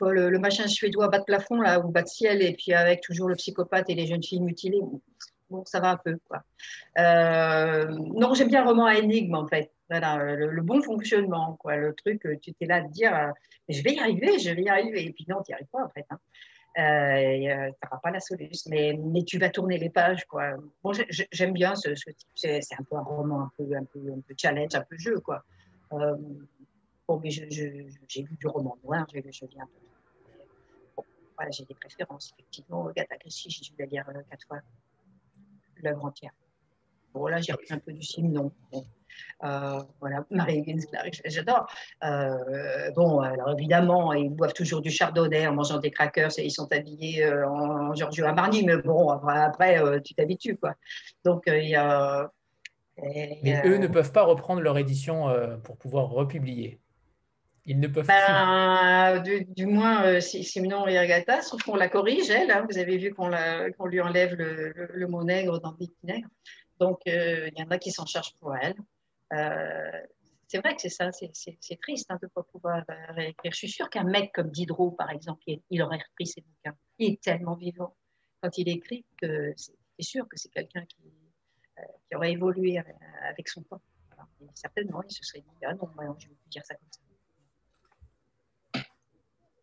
le, machin suédois bas de plafond là, ou bas de ciel, et puis avec toujours le psychopathe et les jeunes filles mutilées. Bon, ça va un peu. Quoi. Euh, non, j'aime bien le roman à énigme en fait. Voilà, le, bon fonctionnement, quoi. Le truc, tu t'es là de dire, euh, je vais y arriver, je vais y arriver. Et puis non, tu n'y arrives pas en fait. Hein. Euh, tu n'auras pas la solution, mais, mais, tu vas tourner les pages. Quoi. Bon, j'aime bien ce, type, c'est un peu un roman un peu, un, peu, un peu challenge, un peu jeu. Quoi. Bon, mais j'ai lu du roman noir, j'ai je un peu. Bon, j'ai des préférences. Effectivement, Agatha Christie, j'ai dû la lire euh, quatre fois, l'œuvre entière. Bon, là, j'ai repris un peu du film, non. Euh, voilà, Marie Ginsberg, j'adore. Euh, bon, alors évidemment, ils boivent toujours du chardonnay en mangeant des crackers et ils sont habillés euh, en, Giorgio Armani, mais bon, après, tu t'habitues, quoi. Donc, il y a. mais eux ne peuvent pas reprendre leur édition pour pouvoir republier. Ils ne peuvent ben, du, du, moins, Simon et Agatha, sauf qu'on la corrige, elle. Hein. vous avez vu qu'on lui enlève le, mot nègre dans Big Nègre. Donc, il y en a qui s'en chargent pour elle. Euh, c'est vrai que c'est ça, c'est triste hein, de ne pas pouvoir euh, réécrire. Je suis sûre qu'un mec comme Diderot, par exemple, il, aurait repris ses bouquins. Il est tellement vivant quand il écrit que c'est sûr que c'est quelqu'un qui, euh, aurait évolué avec son temps. certainement, il se serait dit Ah non, je vais dire ça comme ça.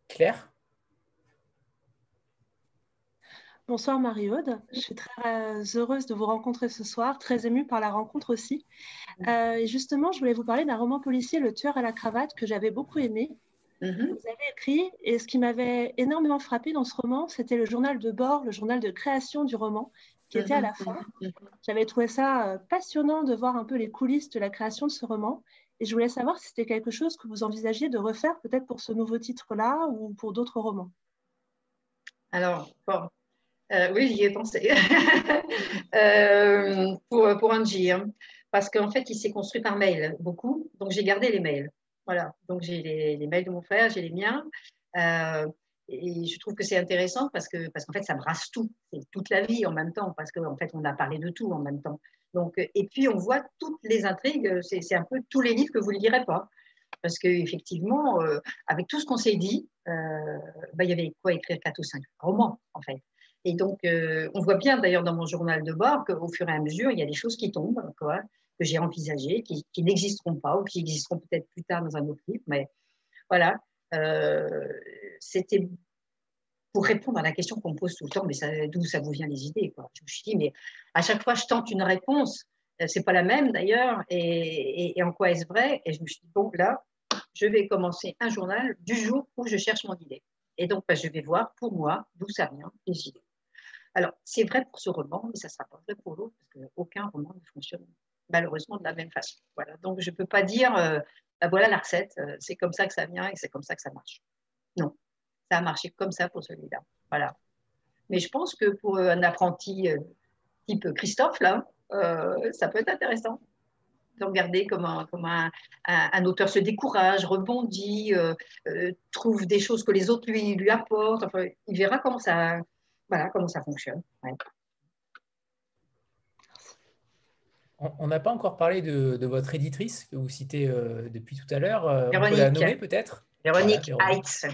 Claire? Bonsoir Marie-Aude, je suis très euh, heureuse de vous rencontrer ce soir, très émue par la rencontre aussi. Euh, et justement, je voulais vous parler d'un roman policier, Le tueur à la cravate, que j'avais beaucoup aimé. Mm-hmm. Vous avez écrit, et ce qui m'avait énormément frappé dans ce roman, c'était le journal de bord, le journal de création du roman, qui était à la fin. Mm-hmm. J'avais trouvé ça euh, passionnant de voir un peu les coulisses de la création de ce roman. Et je voulais savoir si c'était quelque chose que vous envisagiez de refaire peut-être pour ce nouveau titre-là ou pour d'autres romans. Alors, bon, euh, oui, j'y ai pensé. euh, pour, pour Angie. Hein. Parce qu'en fait, il s'est construit par mail, beaucoup. Donc, j'ai gardé les mails. Voilà. Donc, j'ai les, les, mails de mon frère, j'ai les miens. Euh, et je trouve que c'est intéressant parce que parce qu'en fait, ça brasse tout. C'est toute la vie en même temps. Parce qu'en fait, on a parlé de tout en même temps. Donc, et puis, on voit toutes les intrigues. C'est un peu tous les livres que vous ne lirez pas. Parce qu'effectivement, avec tout ce qu'on s'est dit, bah, il y avait quoi écrire 4 ou 5 romans, en fait. Et donc, euh, on voit bien d'ailleurs dans mon journal de bord qu'au fur et à mesure, il y a des choses qui tombent, quoi, que j'ai envisagées, qui, n'existeront pas ou qui existeront peut-être plus tard dans un autre livre. Mais voilà, euh, c'était pour répondre à la question qu'on me pose tout le temps, mais d'où ça vous vient les idées. Je me suis dit, mais à chaque fois, je tente une réponse, euh, c'est pas la même d'ailleurs, et, en quoi est-ce vrai? Et je me suis dit, bon, là, je vais commencer un journal du jour où je cherche mon idée. Et donc, bah, je vais voir pour moi d'où ça vient, les idées. Alors, c'est vrai pour ce roman, mais ça ne sera pas vrai pour l'autre, parce qu'aucun roman ne fonctionne malheureusement de la même façon. Voilà. Donc, je ne peux pas dire, euh, bah, voilà la recette, euh, c'est comme ça que ça vient et c'est comme ça que ça marche. Non, ça a marché comme ça pour celui-là. Voilà. Mais je pense que pour un apprenti euh, type Christophe, là, ça peut être intéressant de regarder comment, un, un, auteur se décourage, rebondit, trouve des choses que les autres lui, lui apportent. Enfin, il verra comment ça, voilà comment ça fonctionne. On n'a pas encore parlé de, votre éditrice que vous citez euh, depuis tout à l'heure. Euh, Véronique. la nommer peut-être? Véronique Heitz.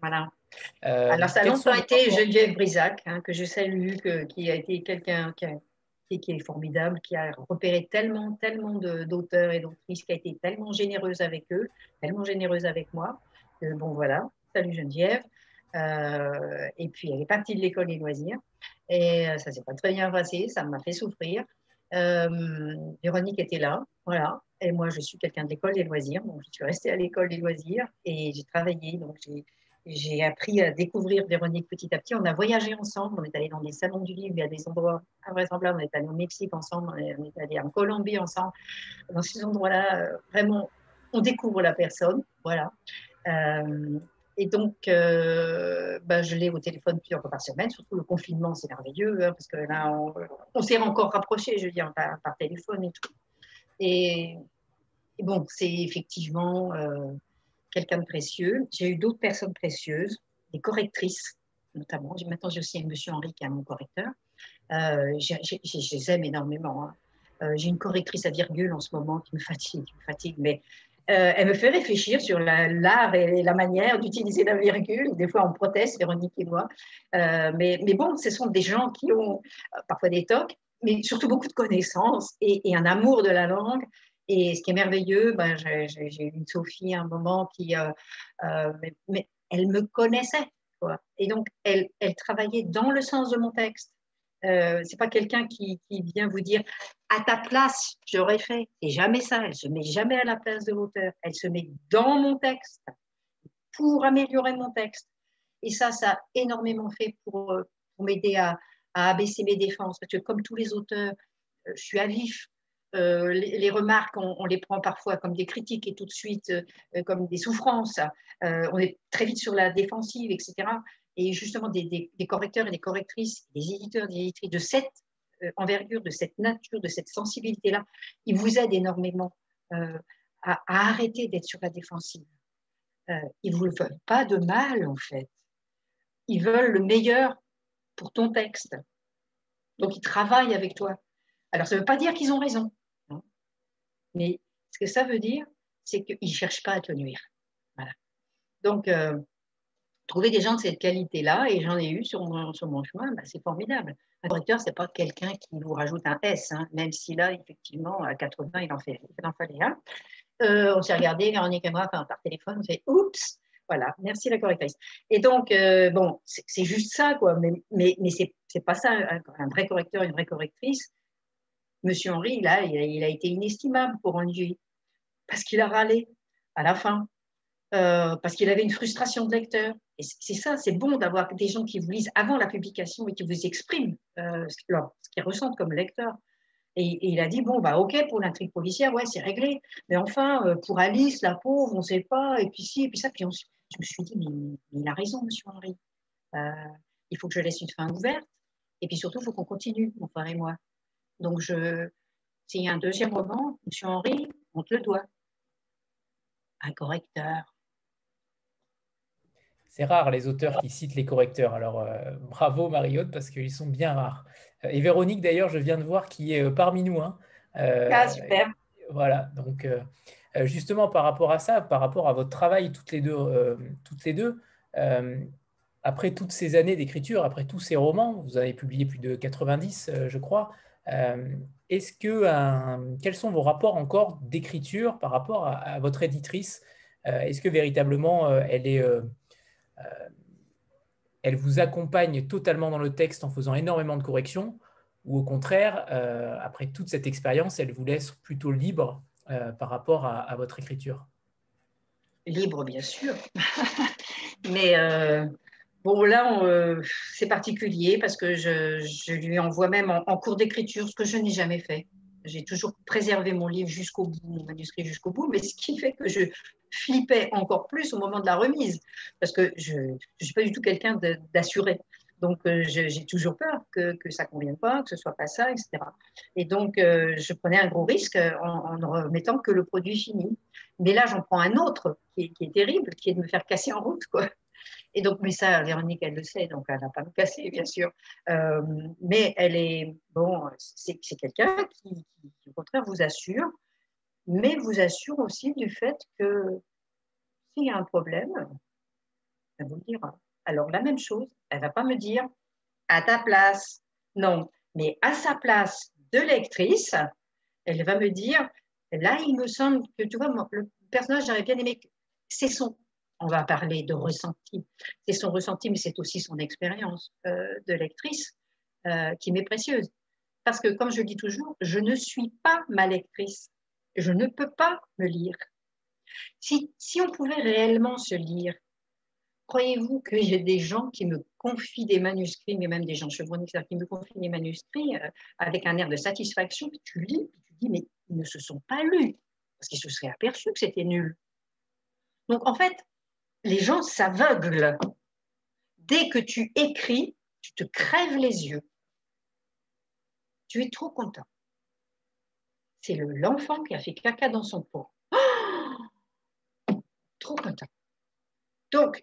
Voilà. Euh, Alors, ça a longtemps été Geneviève Brisac, hein, que je salue, qui a été quelqu'un qui, qui, est formidable, qui a repéré tellement, tellement d'auteurs et d'autrices, qui a été tellement généreuse avec eux, tellement généreuse avec moi. bon, voilà. Salut Geneviève. Euh, et puis, elle est partie de l'école des loisirs. Et euh, ça s'est pas très bien passé, ça m'a fait souffrir. Euh, Véronique était là, voilà. Et moi, je suis quelqu'un de l'école des loisirs, donc je suis restée à l'école des loisirs et j'ai travaillé. Donc, j'ai appris à découvrir Véronique petit à petit. On a voyagé ensemble, on est allé dans des salons du livre, il y a des endroits invraisemblables. On est allé au Mexique ensemble, on est allé en Colombie ensemble. Dans ces endroits-là, vraiment, on découvre la personne, voilà. Et donc, euh, bah, je l'ai au téléphone plusieurs fois par semaine. Surtout le confinement, c'est merveilleux, hein, parce que là, on, s'est encore rapprochés, je veux dire, par, téléphone et tout. Et, bon, c'est effectivement euh, quelqu'un de précieux. J'ai eu d'autres personnes précieuses, des correctrices, notamment. Maintenant, j'ai aussi un monsieur Henri qui est mon correcteur. Euh, je les aime énormément. Hein. J'ai une correctrice à virgule en ce moment qui me fatigue, qui me fatigue, mais euh, elle me fait réfléchir sur l'art et la manière d'utiliser la virgule. Des fois, on proteste, Véronique et moi. Euh, mais, bon, ce sont des gens qui ont euh, parfois des tocs, mais surtout beaucoup de connaissances et, un amour de la langue. Et ce qui est merveilleux, ben, j'ai eu une Sophie à un moment qui, mais, elle me connaissait. Et donc, elle travaillait dans le sens de mon texte. Euh, c'est pas quelqu'un qui, vient vous dire à ta place, j'aurais fait. Et jamais ça. Elle se met jamais à la place de l'auteur. Elle se met dans mon texte pour améliorer mon texte. Et ça, ça a énormément fait pour, euh, m'aider à, abaisser mes défenses. Parce que comme tous les auteurs, euh, je suis à vif. les, remarques, on, les prend parfois comme des critiques et tout de suite comme des souffrances. on est très vite sur la défensive, etc et justement des, correcteurs et des correctrices, des éditeurs des éditrices de cette euh, envergure, de cette nature, de cette sensibilité-là, ils vous aident énormément euh, à, arrêter d'être sur la défensive. Euh, ils ne vous veulent pas de mal, en fait. Ils veulent le meilleur pour ton texte. Donc, ils travaillent avec toi. Alors, ça ne veut pas dire qu'ils ont raison. Hein. Mais ce que ça veut dire, c'est qu'ils ne cherchent pas à te nuire. Voilà. Donc, trouver des gens de cette qualité-là, et j'en ai eu sur mon, chemin, bah, c'est formidable. Un correcteur, ce n'est pas quelqu'un qui vous rajoute un S, hein, même si là, effectivement, à 80, il en, fait, il en fallait un. Euh, on s'est regardé, Véronique et par téléphone, on s'est oups, voilà, merci la correctrice. Et donc, euh, bon, c'est juste ça, quoi, mais, mais, mais c'est pas ça, un, vrai correcteur, une vraie correctrice. Monsieur Henri, là, il a, été inestimable pour Olivier, parce qu'il a râlé à la fin. Euh, parce qu'il avait une frustration de lecteur. C'est ça, c'est bon d'avoir des gens qui vous lisent avant la publication et qui vous expriment euh, ce qu'ils ressentent comme lecteur. Et, il a dit, bon, bah ok, pour l'intrigue policière, ouais, c'est réglé. Mais enfin, euh, pour Alice, la pauvre, on ne sait pas, et puis si, et puis ça. Puis je me suis dit, mais, il a raison, monsieur Henri. il faut que je laisse une fin ouverte. Et puis surtout, il faut qu'on continue, mon frère et moi. Donc, je, s'il y a un deuxième roman, monsieur Henri, on te le doit. Un correcteur, c'est rare les auteurs qui citent les correcteurs. Alors euh, bravo Mariotte parce qu'ils sont bien rares. Euh, et Véronique d'ailleurs, je viens de voir qui est euh, parmi nous. Hein. ah super. Voilà, donc justement par rapport à ça, par rapport à votre travail toutes les deux, toutes les deux après toutes ces années d'écriture, après tous ces romans, vous avez publié plus de 90 je crois, est-ce que, quels sont vos rapports encore d'écriture par rapport à votre éditrice? Est-ce que véritablement elle est euh, elle vous accompagne totalement dans le texte en faisant énormément de corrections, ou au contraire, euh, après toute cette expérience, elle vous laisse plutôt libre euh, par rapport à, votre écriture Libre, bien sûr. Mais bon, là, c'est particulier parce que je, lui envoie même en cours d'écriture ce que je n'ai jamais fait. J'ai toujours préservé mon livre jusqu'au bout, mon manuscrit jusqu'au bout, mais ce qui fait que je flippais encore plus au moment de la remise, parce que je ne suis pas du tout quelqu'un d'assuré. Donc, euh, j'ai toujours peur que, que ça ne convienne pas, que ce ne soit pas ça, etc. Et donc, euh, je prenais un gros risque en, ne remettant que le produit fini. Mais là, j'en prends un autre qui est, qui est, terrible, qui est de me faire casser en route. Quoi. Et donc, mais ça, Véronique, elle le sait, donc elle n'a pas me casser, bien sûr. Euh, mais elle est, bon, c'est quelqu'un qui, au contraire, vous assure, mais vous assure aussi du fait que s'il y a un problème, elle vous le dira. Alors, la même chose, elle ne va pas me dire à ta place, non, mais à sa place de lectrice, elle va me dire, là, il me semble que, tu vois, le personnage, j'aurais bien aimé, c'est son on va parler de ressenti. C'est son ressenti, mais c'est aussi son expérience euh, de lectrice euh, qui m'est précieuse. Parce que, comme je dis toujours, je ne suis pas ma lectrice. Je ne peux pas me lire. Si, si on pouvait réellement se lire, croyez-vous qu'il y a des gens qui me confient des manuscrits, mais même des gens chevronnés qui me confient des manuscrits euh, avec un air de satisfaction, puis tu lis, puis tu dis, mais ils ne se sont pas lus, parce qu'ils se seraient aperçus que c'était nul. Donc, en fait, les gens s'aveuglent. Dès que tu écris, tu te crèves les yeux. Tu es trop content. C'est l'enfant qui a fait caca dans son pot. trop content. Donc,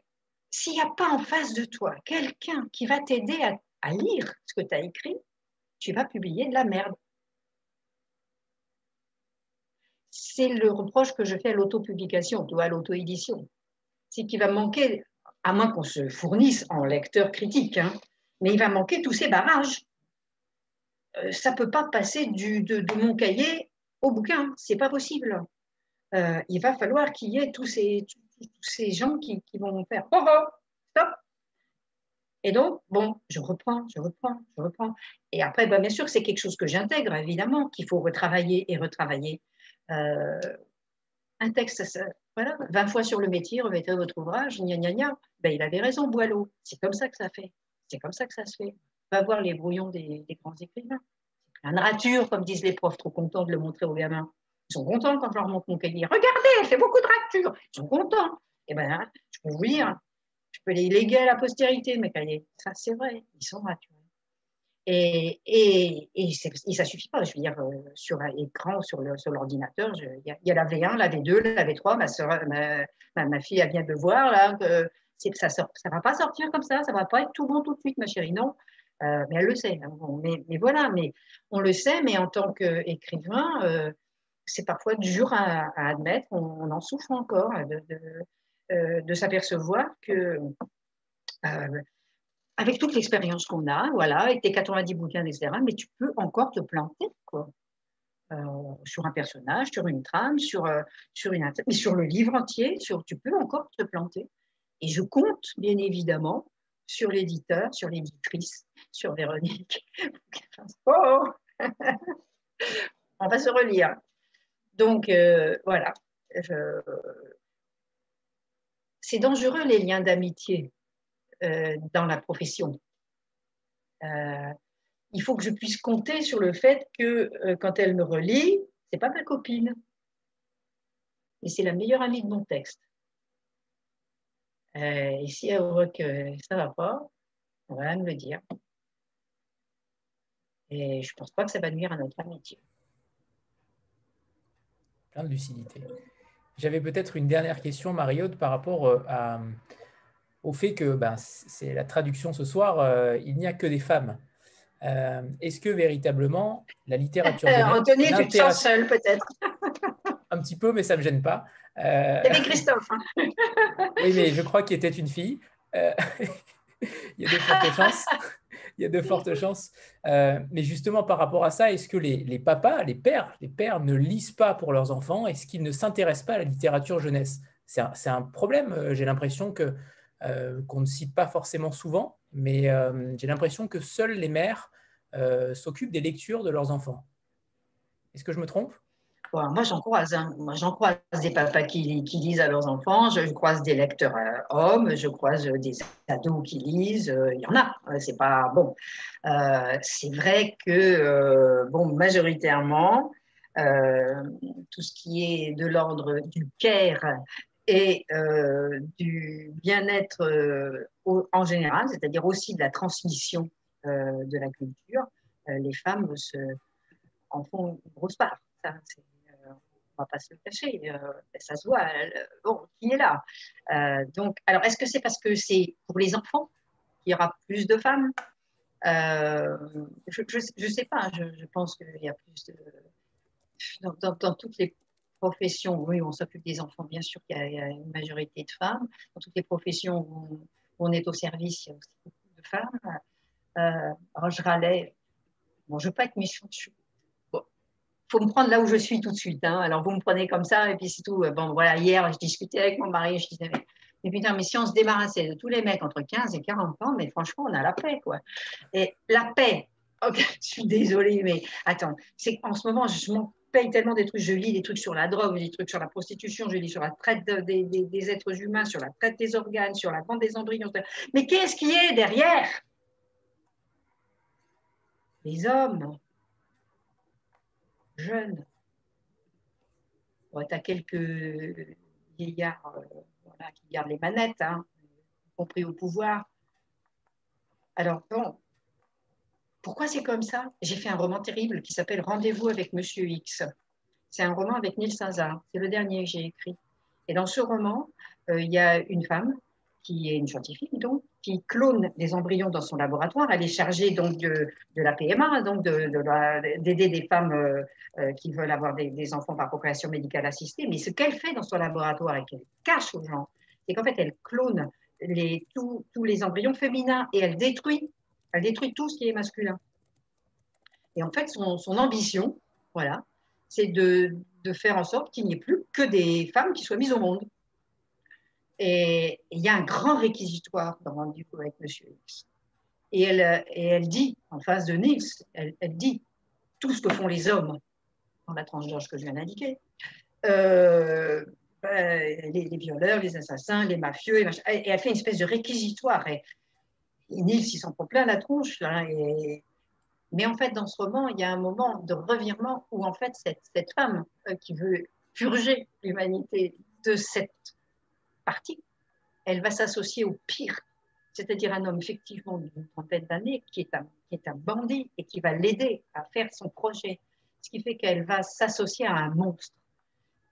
s'il n'y a pas en face de toi quelqu'un qui va t'aider à, à, lire ce que tu as écrit, tu vas publier de la merde. C'est le reproche que je fais à l'autopublication, ou à l'auto-édition c'est qu'il va manquer, à moins qu'on se fournisse en lecteur critique, hein, mais il va manquer tous ces barrages. Euh, ça ne peut pas passer du, de, mon cahier au bouquin, c'est pas possible. Euh, il va falloir qu'il y ait tous ces, tous ces gens qui, qui, vont faire oh, oh stop Et donc, bon, je reprends, je reprends, je reprends. Et après, ben, bien sûr, c'est quelque chose que j'intègre, évidemment, qu'il faut retravailler et retravailler. Euh, un texte, voilà, 20 fois sur le métier, remettez votre ouvrage, gna gna gna. Ben, il avait raison, Boileau. C'est comme ça que ça fait. C'est comme ça que ça se fait. Va voir les brouillons des, grands écrivains. La nature, comme disent les profs, trop contents de le montrer aux gamins. Ils sont contents quand je leur montre mon cahier. Regardez, elle fait beaucoup de rature. Ils sont contents. Eh bien, je peux vous dire, je peux les léguer à la postérité, mes cahiers. Ça, c'est vrai, ils sont naturels. Et, et, et, ça suffit pas. Je veux dire, euh, sur un écran, sur l'ordinateur, il y, a la V1, la V2, la V3. Ma, soeur, ma, ma, fille, elle vient de voir, là, ça ne va pas sortir comme ça, ça ne va pas être tout bon tout de suite, ma chérie. Non, euh, mais elle le sait. Hein. mais, mais, voilà, mais on le sait, mais en tant qu'écrivain, euh, c'est parfois dur à, admettre. On, en souffre encore de, de, euh, de s'apercevoir que, avec toute l'expérience qu'on a, voilà, avec tes 90 bouquins, etc., mais tu peux encore te planter, quoi. Euh, sur un personnage, sur une trame, sur, sur, une, mais sur le livre entier, sur, tu peux encore te planter. Et je compte, bien évidemment, sur l'éditeur, sur l'éditrice, sur Véronique. oh On va se relire. Donc, voilà. Je, c'est dangereux les liens d'amitié euh, dans la profession. Euh, il faut que je puisse compter sur le fait que euh, quand elle me relit, c'est pas ma copine, mais c'est la meilleure amie de mon texte. et si elle voit que ça va pas, elle va me le dire. Et je pense pas que ça va nuire à notre amitié. Plein de lucidité. J'avais peut-être une dernière question, Mario, par rapport euh, au fait que ben, c'est la traduction ce soir, euh, il n'y a que des femmes. Euh, est-ce que véritablement la littérature Anthony, tu te sens seul peut-être Un petit peu, mais ça ne me gêne pas. Il y avait Christophe. Hein. oui, mais je crois qu'il était une fille. il y a de fortes chances il y a de fortes chances. Euh, mais justement, par rapport à ça, est-ce que les, papas, les pères, les pères ne lisent pas pour leurs enfants? Est-ce qu'ils ne s'intéressent pas à la littérature jeunesse? C'est un, problème. Euh, j'ai l'impression que euh, qu'on ne cite pas forcément souvent, mais j'ai l'impression que seules les mères s'occupent des lectures de leurs enfants. Est-ce que je me trompe? Moi, j'en croise. Hein. Moi, j'en croise des papas qui, lisent à leurs enfants. Je croise des lecteurs euh, hommes. Je croise des ados qui lisent. Euh, il y en a. Euh, c'est pas bon. c'est vrai que, bon, majoritairement, tout ce qui est de l'ordre du care et du bien-être en général, c'est-à-dire aussi de la transmission de la culture, les femmes en font une grosse part. On va pas se le cacher, euh, ça se voit, bon, qui est là euh, Donc, alors, est-ce que c'est parce que c'est pour les enfants qu'il y aura plus de femmes? Euh, Je ne sais pas, je, pense qu'il y a plus de... Dans, toutes les professions, oui, on s'occupe des enfants, bien sûr qu'il y, a une majorité de femmes. Dans toutes les professions où on est au service, il y a aussi beaucoup de femmes. alors, je râlais, bon, je ne veux pas être méchante, je faut me prendre là où je suis tout de suite. Hein. Alors, vous me prenez comme ça, et puis c'est tout. Bon, voilà, hier, je discutais avec mon mari, je disais, mais, putain, mais si on se débarrassait de tous les mecs entre 15 et 40 ans, mais franchement, on a la paix, quoi. Et la paix, je suis désolée, mais attends, c'est en ce moment, je m'en tellement des trucs, je lis des trucs sur la drogue, des trucs sur la prostitution, je lis sur la traite des, êtres humains, sur la traite des organes, sur la vente des embryons. Mais qu'est-ce qui est derrière? Les hommes jeunes. tu as quelques vieillards euh, qui gardent les manettes, hein, y compris au pouvoir. Alors, bon, pourquoi c'est comme ça? J'ai fait un roman terrible qui s'appelle Rendez-vous avec Monsieur X. C'est un roman avec Nils Hazard. C'est le dernier que j'ai écrit. Et dans ce roman, euh, il y a une femme qui est une scientifique, donc, qui clone des embryons dans son laboratoire. Elle est chargée donc de, la PMA, donc d'aider des femmes euh, euh, qui veulent avoir des, enfants par procréation médicale assistée. Mais ce qu'elle fait dans son laboratoire et qu'elle cache aux gens, c'est qu'en fait, elle clone tous les embryons féminins et elle détruit, elle détruit tout ce qui est masculin. Et en fait, son, ambition, voilà, c'est de, faire en sorte qu'il n'y ait plus que des femmes qui soient mises au monde. Et il y a un grand réquisitoire dans Rendez-vous avec Monsieur X. Et elle, et elle dit, en face de Niels, elle, dit tout ce que font les hommes dans la tranche d'âge que je viens d'indiquer. Euh, ben, les, violeurs, les assassins, les mafieux, et, elle fait une espèce de réquisitoire. Niels, il s'en prend plein la tronche. et, mais en fait, dans ce roman, il y a un moment de revirement où en fait, cette, cette femme euh, qui veut purger l'humanité de cette partie, elle va s'associer au pire, c'est-à-dire un homme effectivement d'une trentaine d'années qui, est un, qui est un bandit et qui va l'aider à faire son projet, ce qui fait qu'elle va s'associer à un monstre.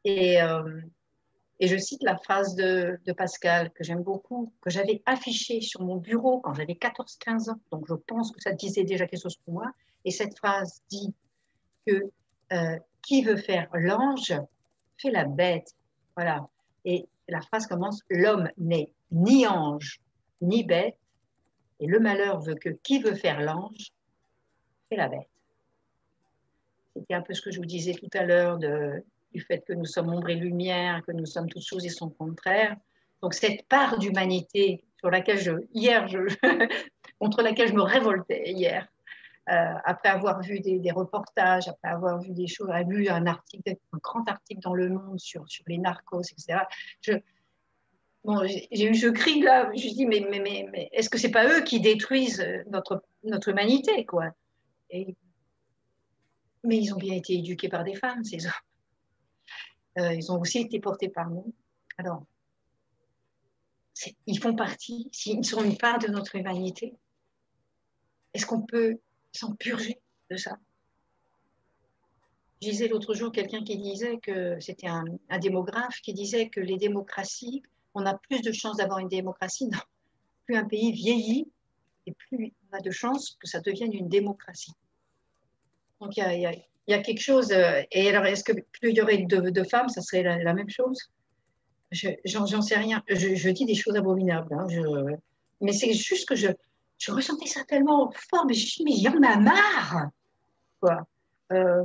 Et, euh, et je cite la phrase de, de Pascal que j'aime beaucoup, que j'avais affichée sur mon bureau quand j'avais 14-15 ans, donc je pense que ça disait déjà quelque chose pour moi. Et cette phrase dit que euh, qui veut faire l'ange fait la bête. Voilà. Et la phrase commence L'homme n'est ni ange ni bête, et le malheur veut que qui veut faire l'ange fait la bête. C'était un peu ce que je vous disais tout à l'heure du fait que nous sommes ombre et lumière, que nous sommes toutes choses et son contraire. Donc cette part d'humanité sur laquelle je, hier, je, contre laquelle je me révoltais hier, euh, après avoir vu des, reportages, après avoir vu des choses, avoir lu un article, un grand article dans Le Monde sur, sur les narcos, etc. Je, bon, j'ai eu ce cri là, je me dis mais, mais, mais, est-ce que c'est pas eux qui détruisent notre, notre humanité quoi? Mais ils ont bien été éduqués par des femmes, ces hommes. Euh, ils ont aussi été portés par nous. Alors, ils font partie, ils sont une part de notre humanité. Est-ce qu'on peut s'en purger de ça? Je disais l'autre jour quelqu'un qui disait que c'était un, démographe qui disait que les démocraties, on a plus de chances d'avoir une démocratie. Non. Plus un pays vieillit et plus on a de chances que ça devienne une démocratie. Donc il y a, quelque chose. Euh, et alors, est-ce que plus il y aurait de, femmes, ça serait la, même chose? J'en sais rien. Je, dis des choses abominables. Hein. mais c'est juste que je, je ressentais ça tellement fort, mais je me suis mais il y en a marre. Euh,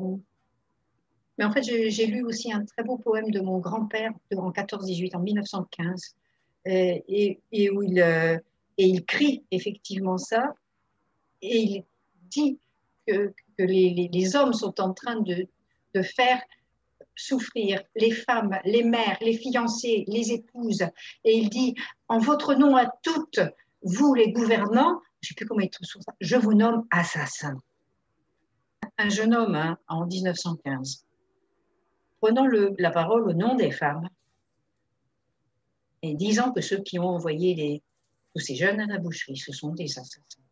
mais en fait, j'ai lu aussi un très beau poème de mon grand-père en 14-18, en 1915, et, où il, euh, et il crie effectivement ça, et il dit que, les, hommes sont en train de, faire souffrir les femmes, les mères, les fiancées, les épouses. Et il dit, en votre nom à toutes, vous les gouvernants, je ne sais plus comment il trouve ça, je vous nomme assassin. Un jeune homme hein, en 1915, prenant la parole au nom des femmes et disant que ceux qui ont envoyé tous ces jeunes à la boucherie, ce sont des assassins.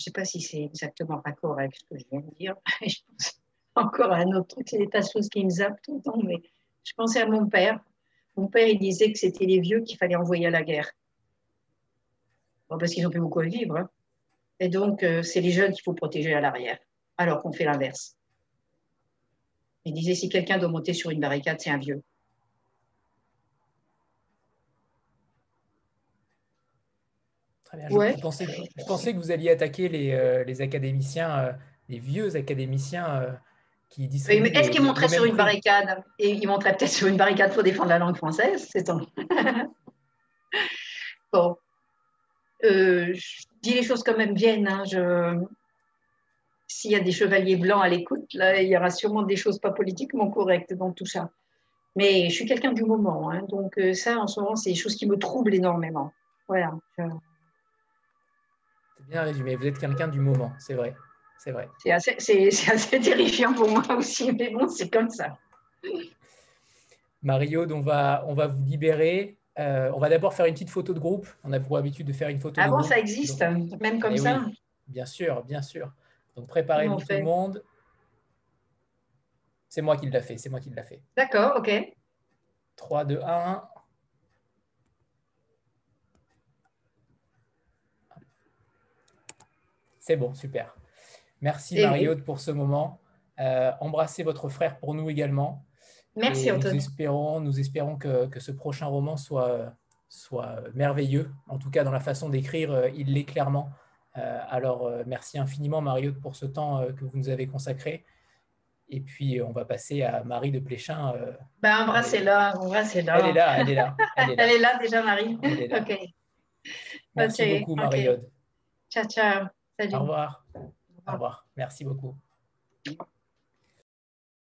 Je ne sais pas si c'est exactement raccord avec ce que je viens de dire. je pense encore à un autre truc, c'est des tas de choses qui me zappent tout le temps, mais je pensais à mon père. Mon père, il disait que c'était les vieux qu'il fallait envoyer à la guerre parce qu'ils n'ont plus beaucoup à vivre. Hein. Et donc, euh, c'est les jeunes qu'il faut protéger à l'arrière, alors qu'on fait l'inverse. Il disait, si quelqu'un doit monter sur une barricade, c'est un vieux. Très bien. Je, pensais, que vous alliez attaquer les, euh, académiciens, euh, les vieux académiciens qui disent. Est-ce qu'ils monteraient sur une barricade? Et ils monteraient peut-être sur une barricade pour défendre la langue française, c'est tout. bon. Euh, je dis les choses comme elles viennent. Hein, s'il y a des chevaliers blancs à l'écoute, là, il y aura sûrement des choses pas politiquement correctes dans tout ça. Mais je suis quelqu'un du moment, hein, donc euh, ça, en ce moment, c'est des choses qui me troublent énormément. Voilà. Bien résumé. Vous êtes quelqu'un du moment, c'est vrai. C'est vrai. C'est assez, assez, terrifiant pour moi aussi, mais bon, c'est comme ça. Mario, on va, on va vous libérer. Euh, on va d'abord faire une petite photo de groupe. On a pour habitude de faire une photo ah de bon, groupe. ça existe, même comme eh ça Bien sûr, bien sûr. Donc préparez-vous tout le monde. C'est moi qui l'ai fait, c'est moi qui l'ai fait. D'accord, ok. 3, 2, 1. C'est bon, super. Merci Mario pour ce moment. Euh, embrassez votre frère pour nous également. Merci Nous espérons, nous espérons que, ce prochain roman soit, soit merveilleux. En tout cas, dans la façon d'écrire, euh, il l'est clairement. Euh, alors, merci infiniment, Mario, pour ce temps que vous nous avez consacré. Et puis, on va passer à Marie de Pléchin. Embrassez-la, embrassez-la. Elle est là, elle est là. Elle est là, déjà, Marie. Merci beaucoup, Marie-Aude. Ciao, ciao. Salut. Au revoir. Au revoir. Merci beaucoup.